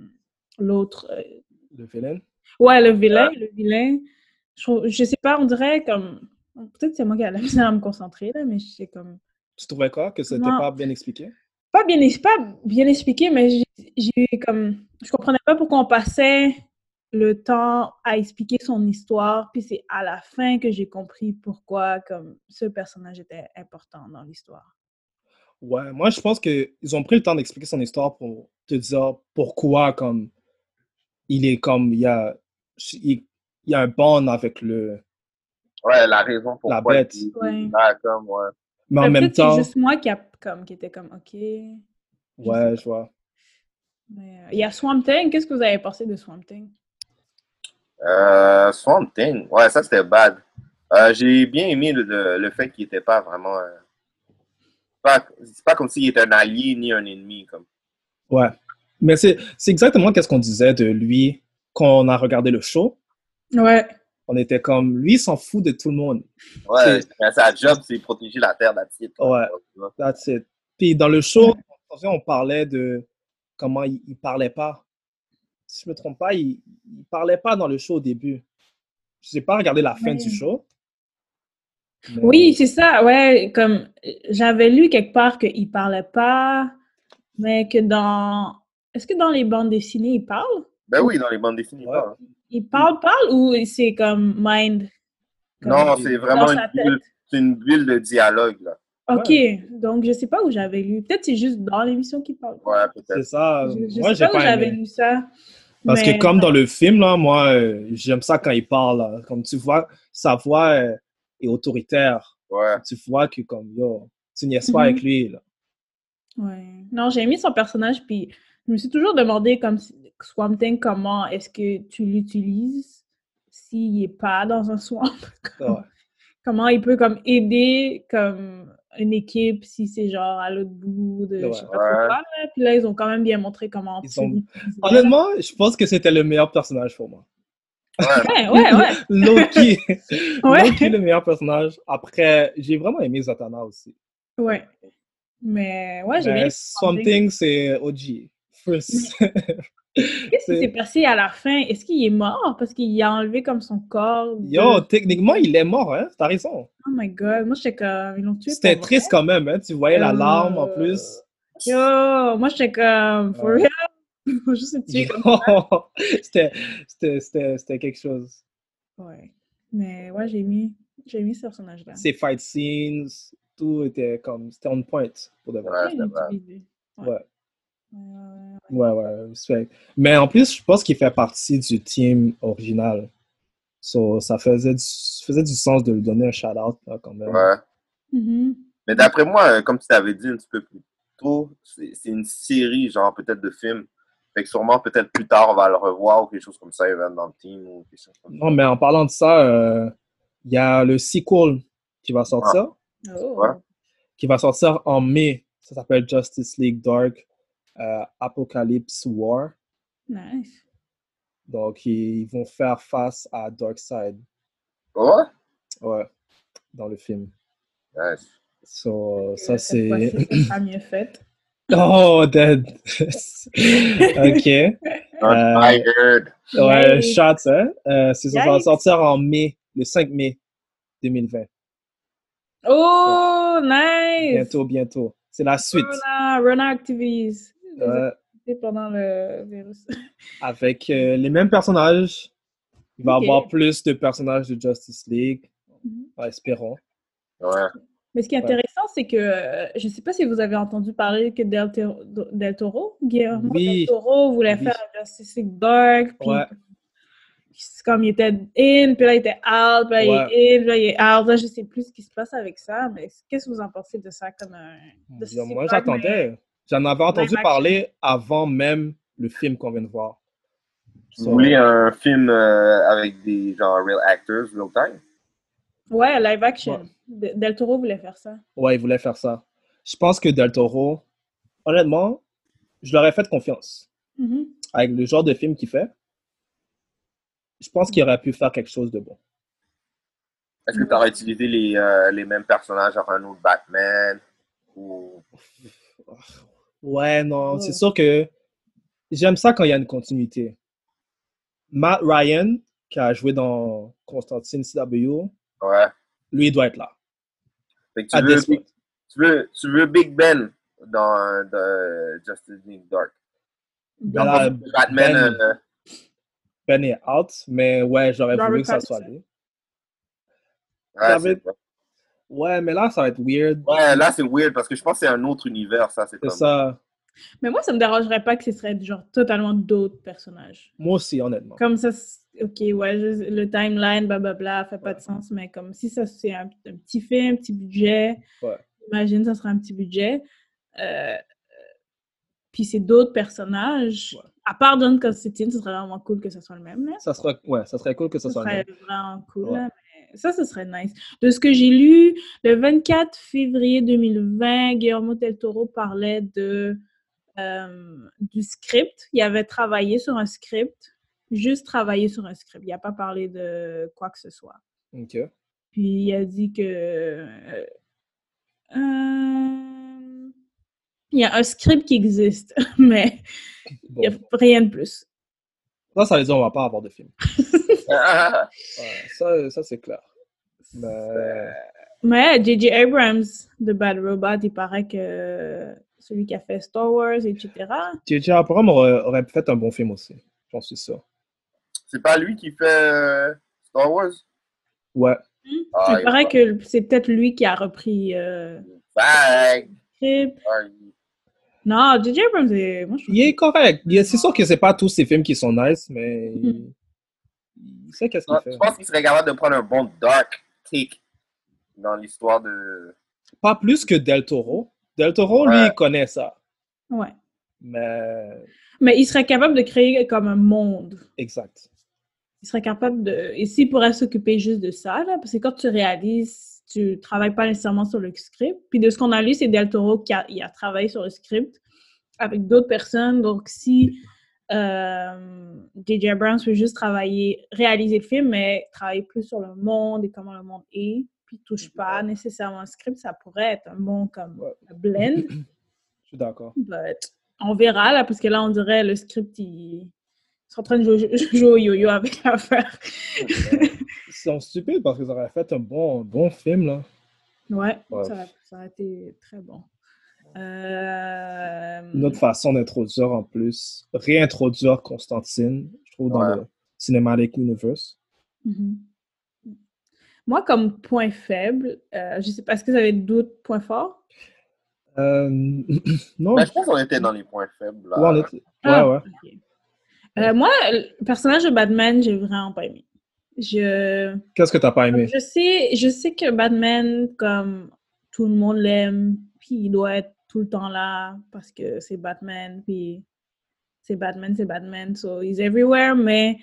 l'autre euh, Le vilain? ouais le vilain le vilain je, trouve- je sais pas on dirait comme peut-être c'est moi qui ai la misère à me concentrer là mais c'est comme Tu trouvais quoi? Que c'était pas bien expliqué? pas bien, pas bien expliqué, mais j'ai- comme. Je comprenais pas pourquoi on passait le temps à expliquer son histoire, puis c'est à la fin que j'ai compris pourquoi comme ce personnage était important dans l'histoire. Ouais, moi, je pense qu'ils ont pris le temps d'expliquer son histoire pour te dire pourquoi, comme, il est comme, il y a, il, il y a un bond avec le, ouais la raison pourquoi bête. il- Ouais. ah, comme ouais mais en même temps, c'est juste moi qui, a, comme, qui était comme OK. ouais, je vois. Mais, euh, il y a Swamp Thing. Qu'est-ce que vous avez pensé de Swamp Thing? Euh, Swamp Thing, ouais, ça c'était bad. Euh, j'ai bien aimé le, le, le fait qu'il était pas vraiment. euh, pas, c'est pas comme s'il était un allié ni un ennemi. Comme. Ouais. Mais c'est c'est exactement qu'est-ce qu'on disait de lui quand on a regardé le show. Ouais. On était comme, lui, il s'en fout de tout le monde. Ouais, sa job, c'est protéger la terre d'attitude. Ouais. That's it. Puis dans le show, on parlait de comment il, il parlait pas. Si je me trompe pas, il, il parlait pas dans le show au début. Je n'ai pas regardé la fin Ouais. du show. mais- Oui, c'est ça, ouais, comme j'avais lu quelque part qu'il parlait pas, mais que dans est-ce que dans les bandes dessinées il parle? Ben oui, dans les bandes dessinées. Ouais. pas, hein. Il parle, parle ou c'est comme mind? comme Non, c'est vraiment une bulle, tête? c'est une bulle de dialogue. Là. Ok, donc je sais pas où j'avais lu. Peut-être c'est juste dans l'émission qui parle. Ouais, C'est peut-être. ça. Je, je moi, sais j'ai pas où j'avais lu ça. Parce mais- que comme dans le film, là, moi, euh, j'aime ça quand il parle. là. Comme tu vois, sa voix euh, est autoritaire. Ouais. Tu vois que comme, yo, tu niaises pas Mhm. avec lui, là. Ouais. Non, j'ai aimé son personnage, puis je me suis toujours demandé, comme si- Swamp Thing, comment est-ce que tu l'utilises s'il n'est pas dans un swamp? Ouais. comment il peut comme aider comme une équipe si c'est genre à l'autre bout de je sais Ouais. pas trop Ouais. quoi, là? Puis là, ils ont quand même bien montré comment Ils tu ont- l'utilises. Honnêtement, je pense que c'était le meilleur personnage pour moi. Ouais, ouais, ouais. Loki. Ouais. Loki, le meilleur personnage. Après, j'ai vraiment aimé Zatanna aussi. Ouais. Mais ouais, j'ai bien Something, c'est OG. First. Qu'est-ce qui s'est passé à la fin? Est-ce qu'il est mort? Parce qu'il a enlevé comme son corps. de- Yo, techniquement, il est mort, hein? T'as raison. Oh my god, moi j'étais comme. Ils l'ont tué. C'était triste quand même, hein? Tu voyais la larme en plus. Yo, moi j'étais comme. For Ouais. real? Juste tuer comme C'était c'était- c'était- c'était quelque chose. Ouais. Mais ouais, j'ai mis, j'ai mis ce personnage-là. Ces fight scenes, tout était comme. C'était on point pour de vrai. Ouais. Ouais. Ouais. Ouais. Mais en plus, je pense qu'il fait partie du team original. So, ça faisait du, faisait du sens de lui donner un shout-out, là, quand même. Ouais. Mhm. Mais d'après moi, euh, comme tu t'avais dit un petit peu plus tôt, c'est c'est une série, genre peut-être de films. Fait que sûrement, peut-être plus tard, on va le revoir ou quelque chose comme ça, il va être dans le team ou quelque chose comme ça. Non, mais en parlant de ça, euh, il y a le sequel qui va sortir, Oh. Ouais. qui va sortir en mai. Ça s'appelle Justice League Dark Apocalypse War. Nice. Donc, ils vont faire face à Darkseid, Ouais? ouais, dans le film. Nice. So, ça, Euh, c'est... ça sera mieux fait. Oh, dead. ok. Euh, Tired. Ouais, shots, hein? Euh, c'est ça, va sortir en mai, le 5 mai 2020. Oh, nice! Bientôt, bientôt. C'est la suite. Rona, Rona Activities. Les Ouais, activités pendant le virus. avec euh, les mêmes personnages. Il va y avoir plus de personnages de Justice League. Mhm. Espérons. Ouais. Mais ce qui est Ouais. intéressant, c'est que euh, je ne sais pas si vous avez entendu parler que Del, Toro- Del Toro, Guillermo Oui. Del Toro voulait Oui. faire Justice League Dark, puis Ouais. c'est comme il était in, puis là il était out, puis là il est in, puis là il est out. Là, je sais plus ce qui se passe avec ça, mais qu'est-ce que vous en pensez de ça comme un. Bien, Moi, j'attendais. J'en avais entendu parler avant même le film qu'on vient de voir. Vous So, voulez un film euh, avec des genre real actors, real time? Ouais, live action. Ouais. Del Toro voulait faire ça. Ouais, il voulait faire ça. Je pense que Del Toro, honnêtement, je leur ai fait confiance. Mhm. Avec le genre de film qu'il fait, je pense qu'il aurait pu faire quelque chose de bon. Est-ce que tu aurais utilisé les, euh, les mêmes personnages, genre un autre Batman? Ou... Ouais, non, Ouais. c'est sûr que j'aime ça quand il y a une continuité. Matt Ryan, qui a joué dans Constantine CW, Ouais. lui, il doit être là. Fait que tu veux, this point. tu, veux, tu veux Big Ben dans the Justice League Dark. Ben Dans là, Batman, Ben- euh, Ben est out, mais ouais, j'aurais voulu que ça soit lui. ouais, David- Ouais, mais là, ça va être weird. ouais, là c'est weird parce que je pense que c'est un autre univers, ça. C'est comme... ça. Mais moi, ça me dérangerait pas que ce serait genre totalement d'autres personnages. Moi aussi, honnêtement. Comme ça, ok, ouais, je- le timeline, blablabla, fait pas de sens, mais comme si ça c'est un, un petit film, un petit budget, Ouais. imagine, ça sera un petit budget. euh, puis c'est d'autres personnages. Ouais. À part John Constantine, ce serait vraiment cool que ce soit le même. Là. Ça serait, ouais, ça serait cool que ça Ce soit serait lui. vraiment cool. Ouais. là, mais ça, ce serait nice. De ce que j'ai lu, le 24 février 2020, Guillermo del Toro parlait de, euh, du script. Il avait travaillé sur un script, juste travaillé sur un script. Il n'a pas parlé de quoi que ce soit. Ok. Puis il a dit que. euh, euh, il y a un script qui existe, mais Bon. il n'y a rien de plus. Ça, ça veut dire qu'on va pas avoir de film. Ouais, ça, ça c'est clair. Mais... Mais J.J. Abrams de Bad Robot, il paraît que celui qui a fait Star Wars, etc. J.J. Abrams aurait, aurait fait un bon film aussi. J'en suis sûr. c'est pas lui qui fait euh, Star Wars? Ouais. Ah, il paraît que c'est peut-être lui qui a repris euh. Bye. Non, J.J. Abrams, est- moi, je Il est correct. C'est sûr que c'est pas tous ses films qui sont nice, mais il sait qu'est-ce qu'il fait. Je pense qu'il serait capable de prendre un bon dark take dans l'histoire de. Pas plus que Del Toro. Del Toro, lui, il connaît ça. Ouais. Mais Mais il serait capable de créer comme un monde. exact. Il serait capable de. Et s'il pourrait s'occuper juste de ça, là, parce que quand tu réalises, tu travailles pas nécessairement sur le script. Puis de ce qu'on a lu, c'est Del Toro qui a, il a travaillé sur le script avec d'autres personnes. Donc si euh, J.J. Abrams peut juste travailler, réaliser le film, mais travailler plus sur le monde et comment le monde est, puis touche pas nécessairement le script, ça pourrait être un bon comme Ouais. blend. Je suis d'accord. But on verra, là, parce que là, on dirait le script, il... sont en train de jouer, jouer au yo-yo avec l'affaire. Ils sont stupides parce qu'ils auraient fait un bon, bon film, là. Ouais, Ouais. Ça, ça a été très bon. Euh... Une autre façon d'introduire en plus, réintroduire Constantine, je trouve, dans Ouais. le Cinematic Universe. mhm. Moi, comme point faible, euh, je sais pas, est-ce que vous avez d'autres points forts? Euh, non, Ben, je pense qu'on était dans les points faibles. Là. ouais, on était- ouais, Ah, ouais. Euh, moi, le personnage de Batman, j'ai vraiment pas aimé. Je... Qu'est-ce que t'as pas aimé? Je sais, je sais que Batman, comme tout le monde l'aime, puis il doit être tout le temps là parce que c'est Batman, puis c'est Batman, c'est Batman, so he's everywhere, mais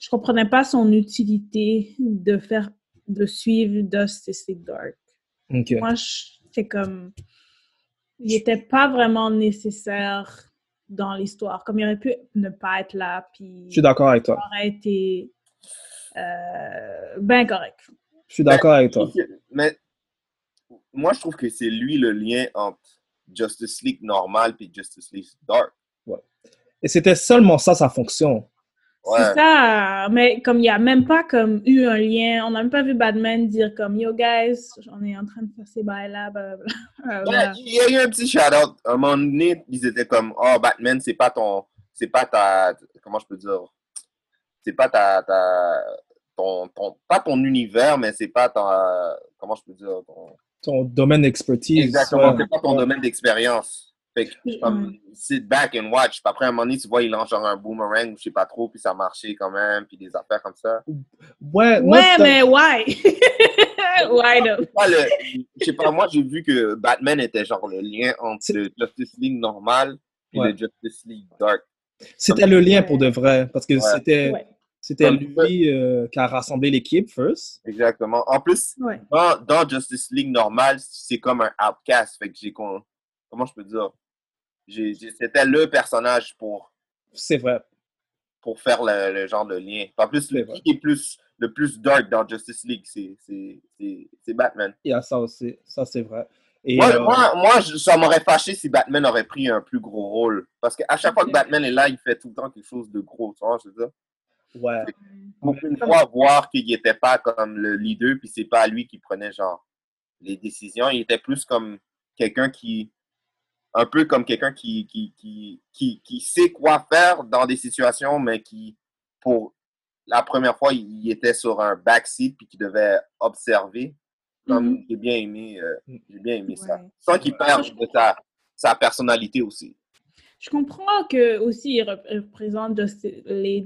je comprenais pas son utilité de faire, de suivre Justice League Dark. Ok. Moi, c'est comme, il était pas vraiment nécessaire dans l'histoire, comme il aurait pu ne pas être là, puis Je suis d'accord avec toi. aurait été euh, ben correct. Je suis d'accord avec toi. Mais moi, je trouve que c'est lui le lien entre Justice League normal et Justice League Dark. Et c'était seulement ça sa fonction. Ouais. C'est ça, mais comme il n'y a même pas comme eu un lien, on n'a même pas vu Batman dire comme Yo guys, on est en train de faire ces bails-là, blablabla. Euh, Ouais, voilà. il y a eu un petit shout-out. À un moment donné, ils étaient comme Oh, Batman, c'est pas ton. C'est pas ta. Comment je peux dire C'est pas ta. ta ton, ton, pas ton univers, mais c'est pas ta. Comment je peux dire ton, Ton domaine d'expertise. Exactement, c'est pas ton Ouais. domaine d'expérience. Fait que, comme, sit back and watch. Puis après, à un moment donné, tu vois, il lance genre un boomerang, je sais pas trop, puis ça marchait quand même, puis des affaires comme ça. Ouais, moi, Ouais, t'as- mais why? why je sais pas, moi, j'ai vu que Batman était genre le lien entre le Justice League normal et Ouais. le Justice League Dark. c'était le lien pour de vrai. Parce que Ouais. c'était Ouais, c'était lui euh, qui a rassemblé l'équipe, first. Exactement. En plus, ouais. dans, dans Justice League normal, c'est comme un outcast. Fait que j'ai. con- Comment je peux dire? C'était le personnage pour, C'est vrai. pour faire le, le genre de lien. En plus, le vrai. qui est plus, le plus dark dans Justice League, c'est- c'est c'est- c'est Batman. Il y a ça aussi. Ça, c'est vrai. Et, Moi, euh, moi, moi, je- ça m'aurait fâché si Batman aurait pris un plus gros rôle. Parce qu'à chaque fois que. Batman est là, il fait tout le temps quelque chose de gros. Tu vois, je veux dire? Ouais. Pour une fois, voir qu'il n'était pas comme le leader, puis c'est pas lui qui prenait genre les décisions. Il était plus comme quelqu'un qui. Un peu comme quelqu'un qui, qui, qui, qui, qui sait quoi faire dans des situations, mais qui, pour la première fois, il était sur un backseat puis qui devait observer. Comme Mhm. j'ai bien aimé, euh, j'ai bien aimé ça. Sans qu'il perde de sa, sa personnalité aussi. Je comprends que aussi il rep- représente Justi- les,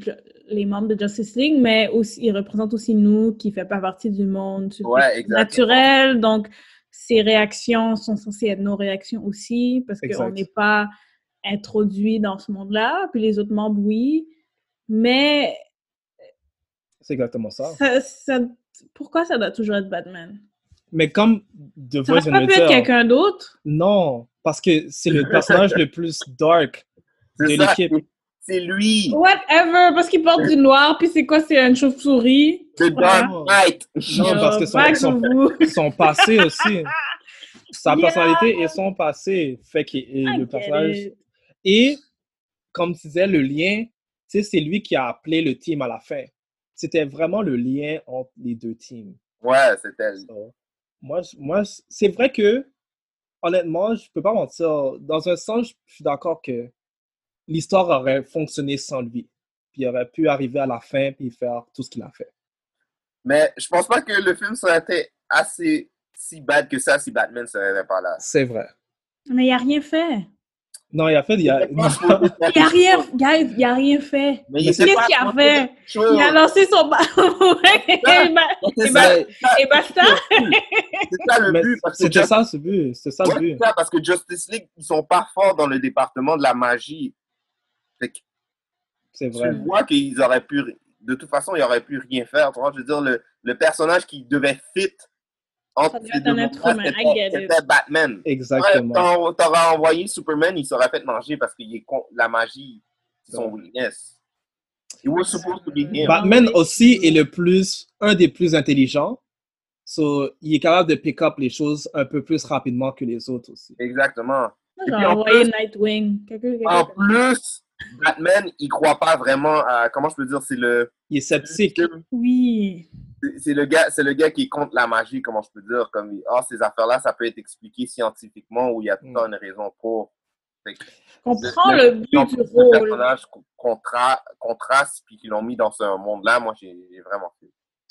les membres de Justice League, mais aussi il représente aussi nous qui fait pas partie du monde Ouais, naturel. Donc ses réactions sont censées être nos réactions aussi parce qu'on n'est pas introduit dans ce monde-là. Puis les autres membres, oui. Mais C'est exactement ça. ça, ça- pourquoi ça doit toujours être Batman? Mais comme The Ça Voice aurait pas pu être quelqu'un d'autre? non, parce que c'est le personnage le plus dark de C'est l'équipe. c'est- C'est lui, Whatever, parce qu'il porte du noir, puis c'est quoi? C'est une chauve-souris? The Dark. Knight. Non, parce que son, son, passé aussi. Sa Yeah. personnalité et son passé fait que et I le personnage. it. Et comme tu disais, le lien, tu sais, c'est lui qui a appelé le team à la fin. C'était vraiment le lien entre les deux teams. Ouais, c'était So, moi, moi, c'est vrai que, honnêtement, je peux pas mentir. Dans un sens, je suis d'accord que l'histoire aurait fonctionné sans lui. Puis il aurait pu arriver à la fin et faire tout ce qu'il a fait. Mais je pense pas que le film serait été assez si bad que ça si Batman serait pas là. C'est vrai. Mais il a rien fait. Non, il a fait. Il a... Il a rien, guys, il a rien fait. Mais il Qu'est-ce qu'il a fait? Il a lancé son ballon. et, C'est basta. c'est ça le but. C'était Just- ça, ce but. C'était ça le but. c'est ça, parce que Justice League, ils sont pas forts dans le département de la magie. C'est tu vrai. vois qu'ils auraient pu, de toute façon, ils auraient pu rien faire. Tu vois, je veux dire, le, le personnage qui devait fit entre Ça être un être mondes-là, humain, I c'était- Batman. Exactement. Ouais, T'aurais envoyé Superman, il serait fait manger parce qu'il est con, la magie, c'est son weakness. It was supposed to be him. Batman aussi est le plus, un des plus intelligents. So, il est capable de pick up les choses un peu plus rapidement que les autres aussi. Exactement. Puis, en envoyé plus- Nightwing. En plus, Batman, il croit pas vraiment à, comment je peux dire, c'est le, Il est sceptique. Oui. c'est- le gars, c'est le gars qui est contre la magie, comment je peux dire, comme, ah, ces affaires-là, ça peut être expliqué scientifiquement ou il y a tout le temps une raison pour. Fait comprends Le- le but du pris le rôle. personnage co- contra- contraste puis qu'ils l'ont mis dans ce monde-là, moi, j'ai vraiment fait.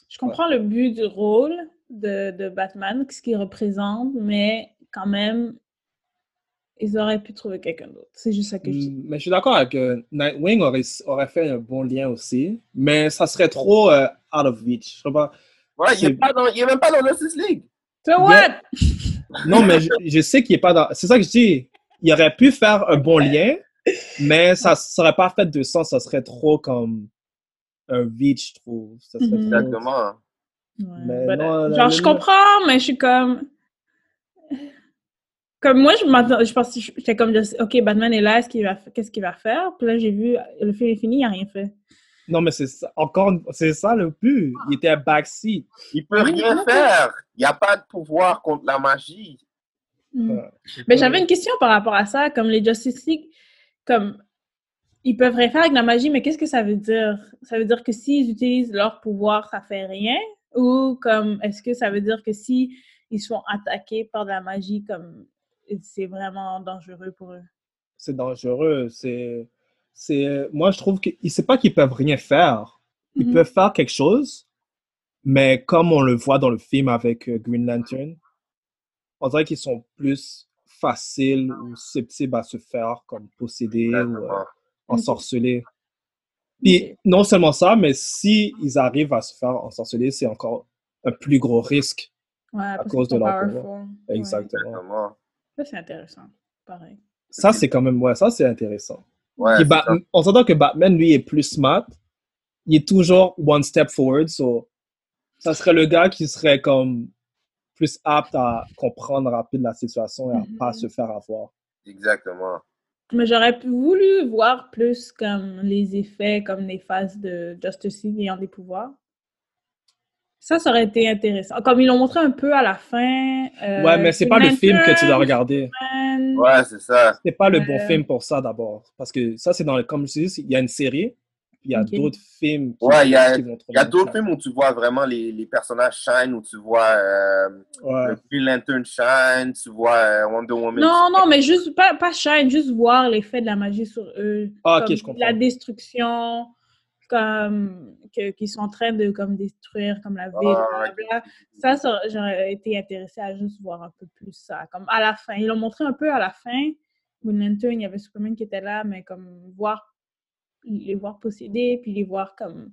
Je comprends le but du rôle de, de Batman, ce qu'il représente, mais quand même, ils auraient pu trouver quelqu'un d'autre. C'est juste ça que je dis. Mm, Mais je suis d'accord avec euh, Nightwing aurait, aurait fait un bon lien aussi, mais ça serait trop euh, out of reach. Je sais pas. Ouais, il C'est- est, pas dans- il est même pas dans Justice League. So what? Non, mais je, je sais qu'il est pas dans. C'est ça que je dis. Il aurait pu faire un bon lien, mais ça serait pas fait de sens. Ça serait trop comme un reach, je trouve. Ça serait Mhm. trop- Exactement. Ouais, Mais but, non, euh, la- genre, la- je comprends, mais je suis comme. Comme moi, je m'attends, je pense, j'étais comme, ok, Batman est là, est-ce qu'il va, qu'est-ce qu'il va faire? Puis là, j'ai vu, le film est fini, il n'a rien fait. Non, mais c'est ça- encore, c'est ça le but. Il était à backseat. Il peut Oui, rien non, faire. Il n'y a pas de pouvoir contre la magie. Mm. Ouais. Mais j'avais une question par rapport à ça, comme les Justice League, comme ils peuvent rien faire avec la magie, mais qu'est-ce que ça veut dire? Ça veut dire que s'ils utilisent leur pouvoir, ça fait rien? Ou comme est-ce que ça veut dire que si ils sont attaqués par de la magie, comme c'est vraiment dangereux pour eux? C'est dangereux. C'est, c'est, moi, je trouve qu'ils, c'est pas qu'ils peuvent rien faire. Ils Mhm. peuvent faire quelque chose, mais comme on le voit dans le film avec euh, Green Lantern, on dirait qu'ils sont plus faciles ou susceptibles à se faire comme posséder ou euh, Exactement. ensorceler. Puis Ok. non seulement ça, mais si ils arrivent à se faire ensorceler, c'est encore un plus gros risque. Ouais, parce cause de leur pouvoir. Ouais. Exactement. Ça, c'est intéressant. Pareil. Ça, c'est quand même, ouais, ça, c'est intéressant. Ouais, Bat- on s'entend que Batman, lui, est plus smart. Il est toujours one step forward, so ça serait le gars qui serait comme plus apte à comprendre rapide la situation et à Mhm. pas se faire avoir. Exactement. Mais j'aurais voulu voir plus comme les effets, comme les phases de Justice League ayant des pouvoirs. Ça, ça aurait été intéressant. Comme ils l'ont montré un peu à la fin. euh, ouais, mais c'est pas le film que tu dois regarder. Ouais, c'est ça. C'est pas le bon Euh, film pour ça d'abord. Parce que ça, c'est dans le, comme je dis, il y a une série, puis il y a d'autres films qui, Ouais, il y a- qui vont trop Il y a bien d'autres films où tu vois vraiment les, les personnages shine, où tu vois euh, Ouais. le Green Lantern shine, tu vois euh, Wonder Woman. Non, non, mais juste, pas, pas shine, juste voir l'effet de la magie sur eux. Ah, ok, Comme je comprends. La destruction, comme, que- qu'ils sont en train de comme, détruire, comme la ville, Ah, ok. blablabla. Ça, ça, j'aurais été intéressée à juste voir un peu plus ça. Comme à la fin. Ils l'ont montré un peu à la fin. Green Lantern, il y avait Superman qui était là, mais comme voir, les voir posséder, puis les voir comme,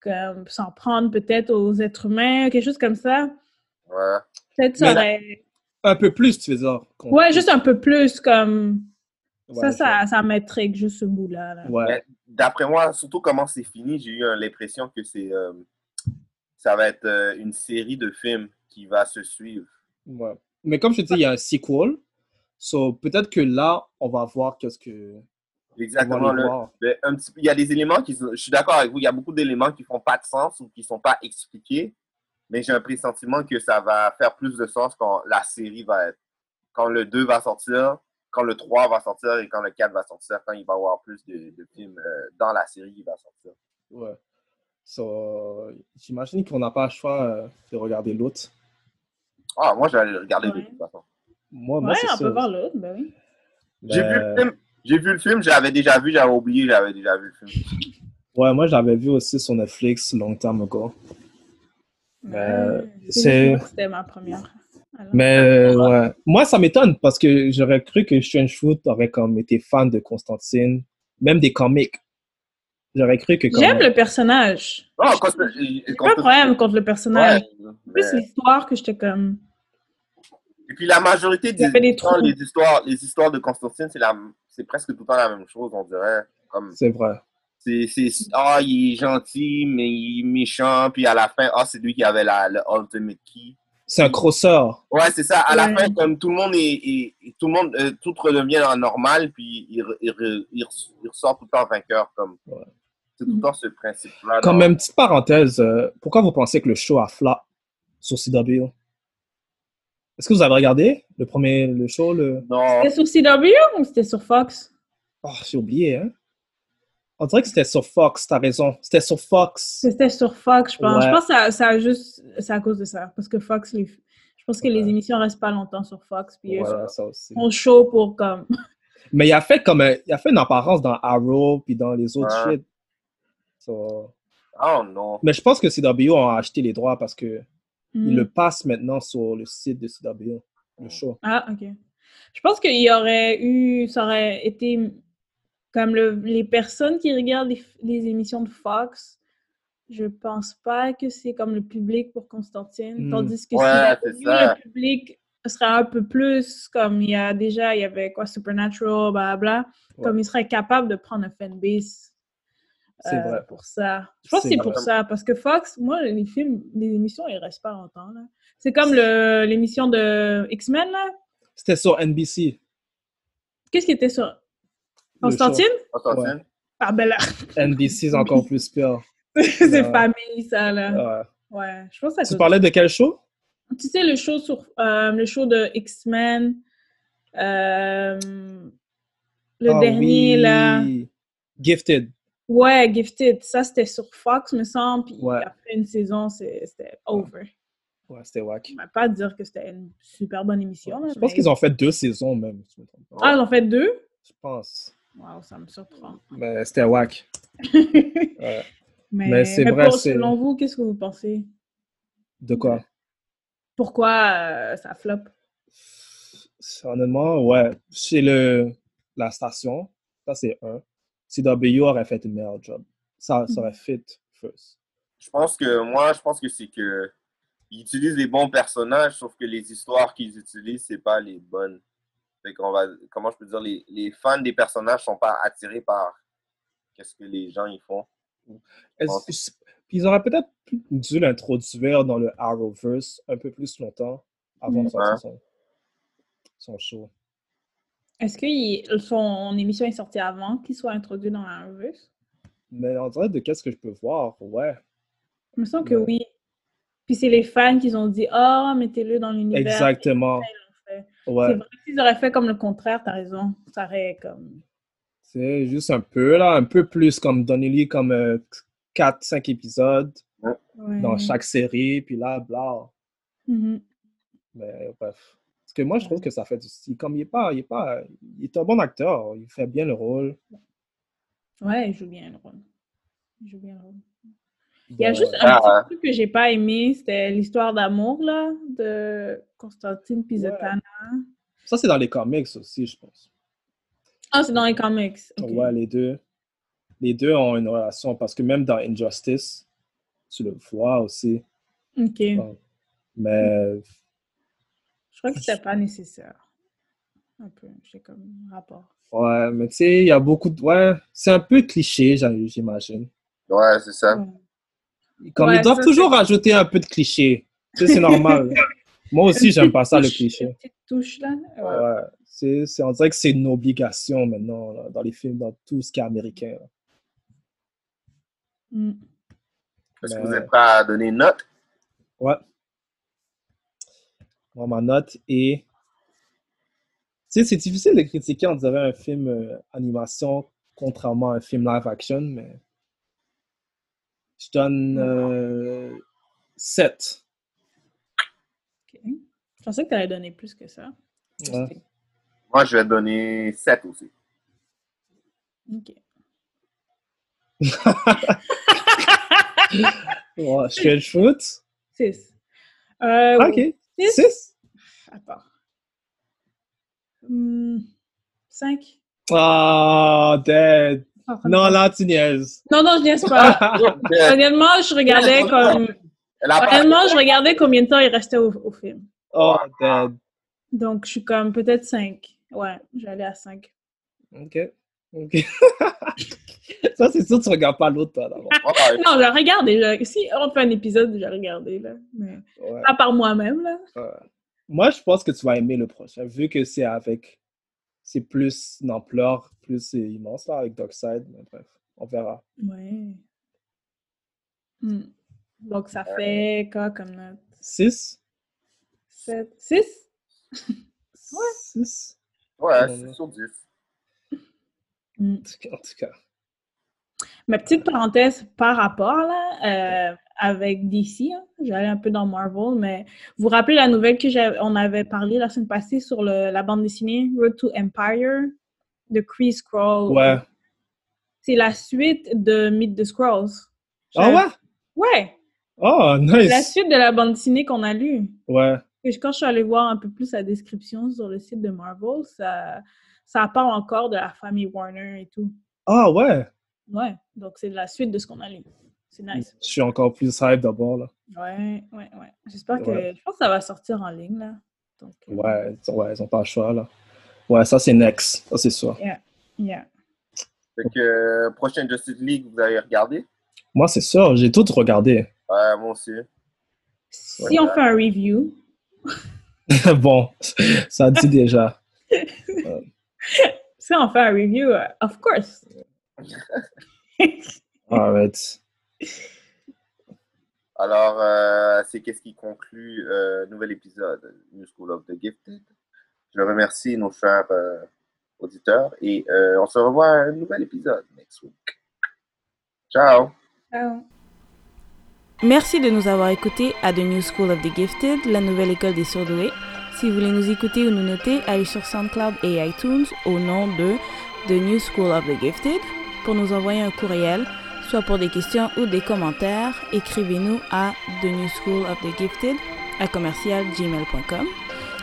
comme s'en prendre peut-être aux êtres humains, quelque chose comme ça. Ouais. Peut-être ça aurait... Un peu plus, tu veux dire. Ouais, juste un peu plus comme... Ouais, ça, ça, ça m'intrigue, juste ce bout-là. là. Ouais. D'après moi, surtout comment c'est fini, j'ai eu l'impression que c'est euh, ça va être euh, une série de films qui va se suivre. Ouais. Mais comme je te dis, il y a un sequel. So, peut-être que là, on va voir qu'est-ce que. Exactement. le- le- un petit peu- il y a des éléments qui sont, je suis d'accord avec vous, il y a beaucoup d'éléments qui font pas de sens ou qui sont pas expliqués, mais j'ai un pressentiment que ça va faire plus de sens quand la série va être, quand le 2 va sortir, quand le 3 va sortir et quand le 4 va sortir, quand il va y avoir plus de, de films euh, dans la série qui va sortir. Ouais. So, J'imagine qu'on n'a pas le choix euh, de regarder l'autre. Ah, moi, j'allais le regarder de Ouais. toute façon. Moi, moi Ouais, c'est on sûr. peut voir l'autre, ben oui. J'ai vu Mais- le film, j'ai vu le film, j'avais déjà vu, j'avais oublié, j'avais déjà vu le film. Ouais, moi, j'avais vu aussi sur Netflix long time ago. Euh, c'est- C'était ma première. Mais euh, ouais. Moi, ça m'étonne parce que j'aurais cru que Strange Fruit aurait comme été fan de Constantine, même des comics. J'aurais cru que. J'aime le personnage. J'ai quand pas de problème contre le personnage. Ouais, Plus mais- l'histoire que j'étais comme. Et puis la majorité des histoires, les histoires, les histoires de Constantine, c'est la, c'est presque tout le temps la même chose, on dirait. Comme C'est vrai. c'est, c'est, ah, il est gentil, mais il est méchant, puis à la fin, ah, c'est lui qui avait la, le ultimate key. C'est un crosseur. Ouais, c'est ça. À la fin, comme tout le monde est, est- est- tout le monde, euh, tout redevient en normal, puis il, il, il il ressort tout le temps vainqueur, comme. Ouais. C'est tout le temps ce principe-là. Comme dans- même petite parenthèse, euh, pourquoi vous pensez que le show a flop sur CW? Est-ce que vous avez regardé le premier le show? Le... Non. C'était sur CW ou c'était sur Fox? Oh, j'ai oublié, hein? On dirait que c'était sur Fox, t'as raison. C'était sur Fox. C'était sur Fox, je pense. Ouais. Je pense que ça, ça a juste. C'est à cause de ça. Parce que Fox, les- je pense que les émissions restent pas longtemps sur Fox. Puis eux Voilà, ça aussi. sont chauds pour comme. Mais il a fait comme un- il a fait une apparence dans Arrow puis dans les autres Ouais. shit. So- Oh non. Mais je pense que CW ont acheté les droits parce que Hmm. ils le passent maintenant sur le site de CW, le show. Ah, ok. Je pense qu'il y aurait eu. Ça aurait été. Comme le, les personnes qui regardent les, les émissions de Fox, je pense pas que c'est comme le public pour Constantine. Hmm. Tandis que Ouais, si le public serait un peu plus comme il y a déjà, il y avait quoi, Supernatural, blablabla, Ouais. comme il serait capable de prendre un fanbase. C'est euh, vrai. Pour ça. Je pense que C'est pour ça. Parce que Fox, moi, les films, les émissions, ils restent pas longtemps. là. C'est comme le- l'émission de X-Men, là. C'était sur NBC. Qu'est-ce qui était sur Constantine? Constantine? Ah ben là, show. NBC, c'est encore plus pire. c'est Ouais. famille, ça, là. Ouais. Ouais, je pense que ça Tu parlais de quel show? Tu sais, le show sur euh, le show de X-Men, euh, le Ah dernier, oui. là. Gifted. Ouais, Gifted. Ça, c'était sur Fox, me semble. Puis Ouais. après une saison, c'était over. Ouais, c'était wack. On va pas dire que c'était une super bonne émission. là, Je pense mais- qu'ils ont fait deux saisons même. si je me trompe pas. Ah, ils ont fait deux? Je pense. Waouh, ça me surprend. Mais c'était wack. Ouais. mais Mais c'est vrai, pour- selon vous, qu'est-ce que vous pensez? De quoi? Pourquoi euh, ça flop? Honnêtement, ouais. Chez le, la station, ça c'est un. CW aurait fait une meilleure job. Ça, ça aurait fit first. Je pense que moi, je pense que c'est que ils utilisent les bons personnages, sauf que les histoires qu'ils utilisent, c'est pas les bonnes. Fait qu'on va, comment je peux dire, les, les fans des personnages sont pas attirés par qu'est-ce que les gens ils font. Puis ils auraient peut-être dû l'introduire dans le Arrowverse un peu plus longtemps avant de sortir Ouais. son, son show. Est-ce que il- son émission est sortie avant qu'il soit introduit dans revue? Mais en vrai, de qu'est-ce que je peux voir, ouais. Il me semble que oui. Puis c'est les fans qui ont dit Ah, mettez-le dans l'univers. Exactement. Ouais. C'est vrai qu'ils auraient fait comme le contraire, t'as raison. Ça aurait comme. C'est juste un peu, là, un peu plus comme donnez-lui comme 4-5 épisodes Ouais. dans chaque série, puis là, bla. Mhm. Mais bref. Parce que moi, je trouve que ça fait du style. Comme il est pas, il est pas, il est un bon acteur, il fait bien le rôle. Ouais, il joue bien le rôle. Il joue bien le rôle. Il y a Donc, juste un Ah, petit truc que j'ai pas aimé, c'était l'histoire d'amour, là, de Constantine Pizetana. Ça, c'est dans les comics aussi, je pense. Ah, c'est dans les comics. ok. Ouais, les deux. Les deux ont une relation parce que même dans Injustice, tu le vois aussi. Ok. Ouais. Mais Je crois que c'était pas nécessaire. Un peu, j'ai comme rapport. ouais, mais tu sais, il y a beaucoup de. Ouais, c'est un peu cliché, j'imagine. Ouais, c'est ça. Ouais. Comme Ouais, ils doivent toujours rajouter un peu de cliché. Tu sais, c'est normal. Moi aussi, j'aime pas ça, le cliché. Une petite touche, là. Ouais. Ouais, c'est, c'est, on dirait que c'est une obligation maintenant là, dans les films, dans tout ce qui est américain. Mm. Est-ce que Mais- vous êtes prêts à donner une note? Ouais. Moi, ma note est. Tu sais, c'est difficile de critiquer, on dirait, un film euh, animation contrairement à un film live action, mais. Je donne euh, 7. Ok. Je pensais que tu allais donner plus que ça. Ouais. Moi, je vais donner 7 aussi. Ok. Ouais, je fais le foot. 6. Euh, Ah, ok. Six? 6? Attends. 5. Ah, dead. Non, là, tu niaises. Non, non, je niaise pas. Honnêtement, je regardais comme. Honnêtement, je regardais combien de temps il restait au, au film. Oh, dead. Donc, je suis comme peut-être 5. Ouais, j'allais à 5. Ok. Ok. Ça, c'est sûr que tu regardes pas l'autre, toi, d'abord. Ouais, Non, j'ai regardé. je- Si on fait un épisode, j'ai regardé, là. Mais Ouais. pas par moi-même, là. Ouais. Moi, je pense que tu vas aimer le prochain, vu que c'est avec. C'est plus d'ampleur, plus c'est immense, là, avec Darkseid. Mais bref, on verra. Ouais. Hmm. Donc, ça fait quoi comme note? 6? 7. 6? 6? Ouais, c'est sur 10. Hmm. En tout cas. Ma petite parenthèse par rapport là, euh, avec DC, hein, j'allais un peu dans Marvel, mais vous vous rappelez la nouvelle que j'avais- on avait parlé la semaine passée sur le- la bande dessinée Road to Empire de Kree Scroll. Ouais. C'est la suite de Meet the Scrolls. Ah ouais? Ouais, Oh, la nice! suite de la bande dessinée qu'on a lue. Ouais. Et quand je suis allée voir un peu plus la description sur le site de Marvel, ça, ça parle encore de la famille Warner et tout. Ah ouais! Ouais, donc c'est la suite de ce qu'on a lu. C'est nice. Je suis encore plus hype d'abord, là. Ouais, ouais, ouais. J'espère que. Ouais. Je pense que ça va sortir en ligne, là. Donc, euh, Ouais, ils ont- ouais, ils ont pas le choix, là. Ouais, ça, c'est next. Ça, c'est sûr. Yeah. Fait que, euh, prochaine Justice League, vous avez regardé? Moi, c'est sûr. J'ai tout regardé. Ouais, moi aussi. Si on fait un review, bon, ça dit déjà. si on fait un review, euh, of course. Arrête. Alors, euh, c'est qu'est-ce qui conclut euh, nouvel épisode New School of the Gifted. Je remercie nos chers euh, auditeurs et euh, on se revoit à un nouvel épisode next week. Ciao! Ciao. Merci de nous avoir écoutés à The New School of the Gifted, la nouvelle école des surdoués. Si vous voulez nous écouter ou nous noter, allez sur SoundCloud et iTunes au nom de The New School of the Gifted. Pour nous envoyer un courriel, soit pour des questions ou des commentaires, écrivez-nous à The New School of the Gifted à commercialgmail.com.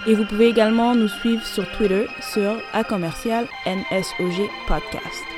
Et vous pouvez également nous suivre sur Twitter sur à commercial NSOG Podcast.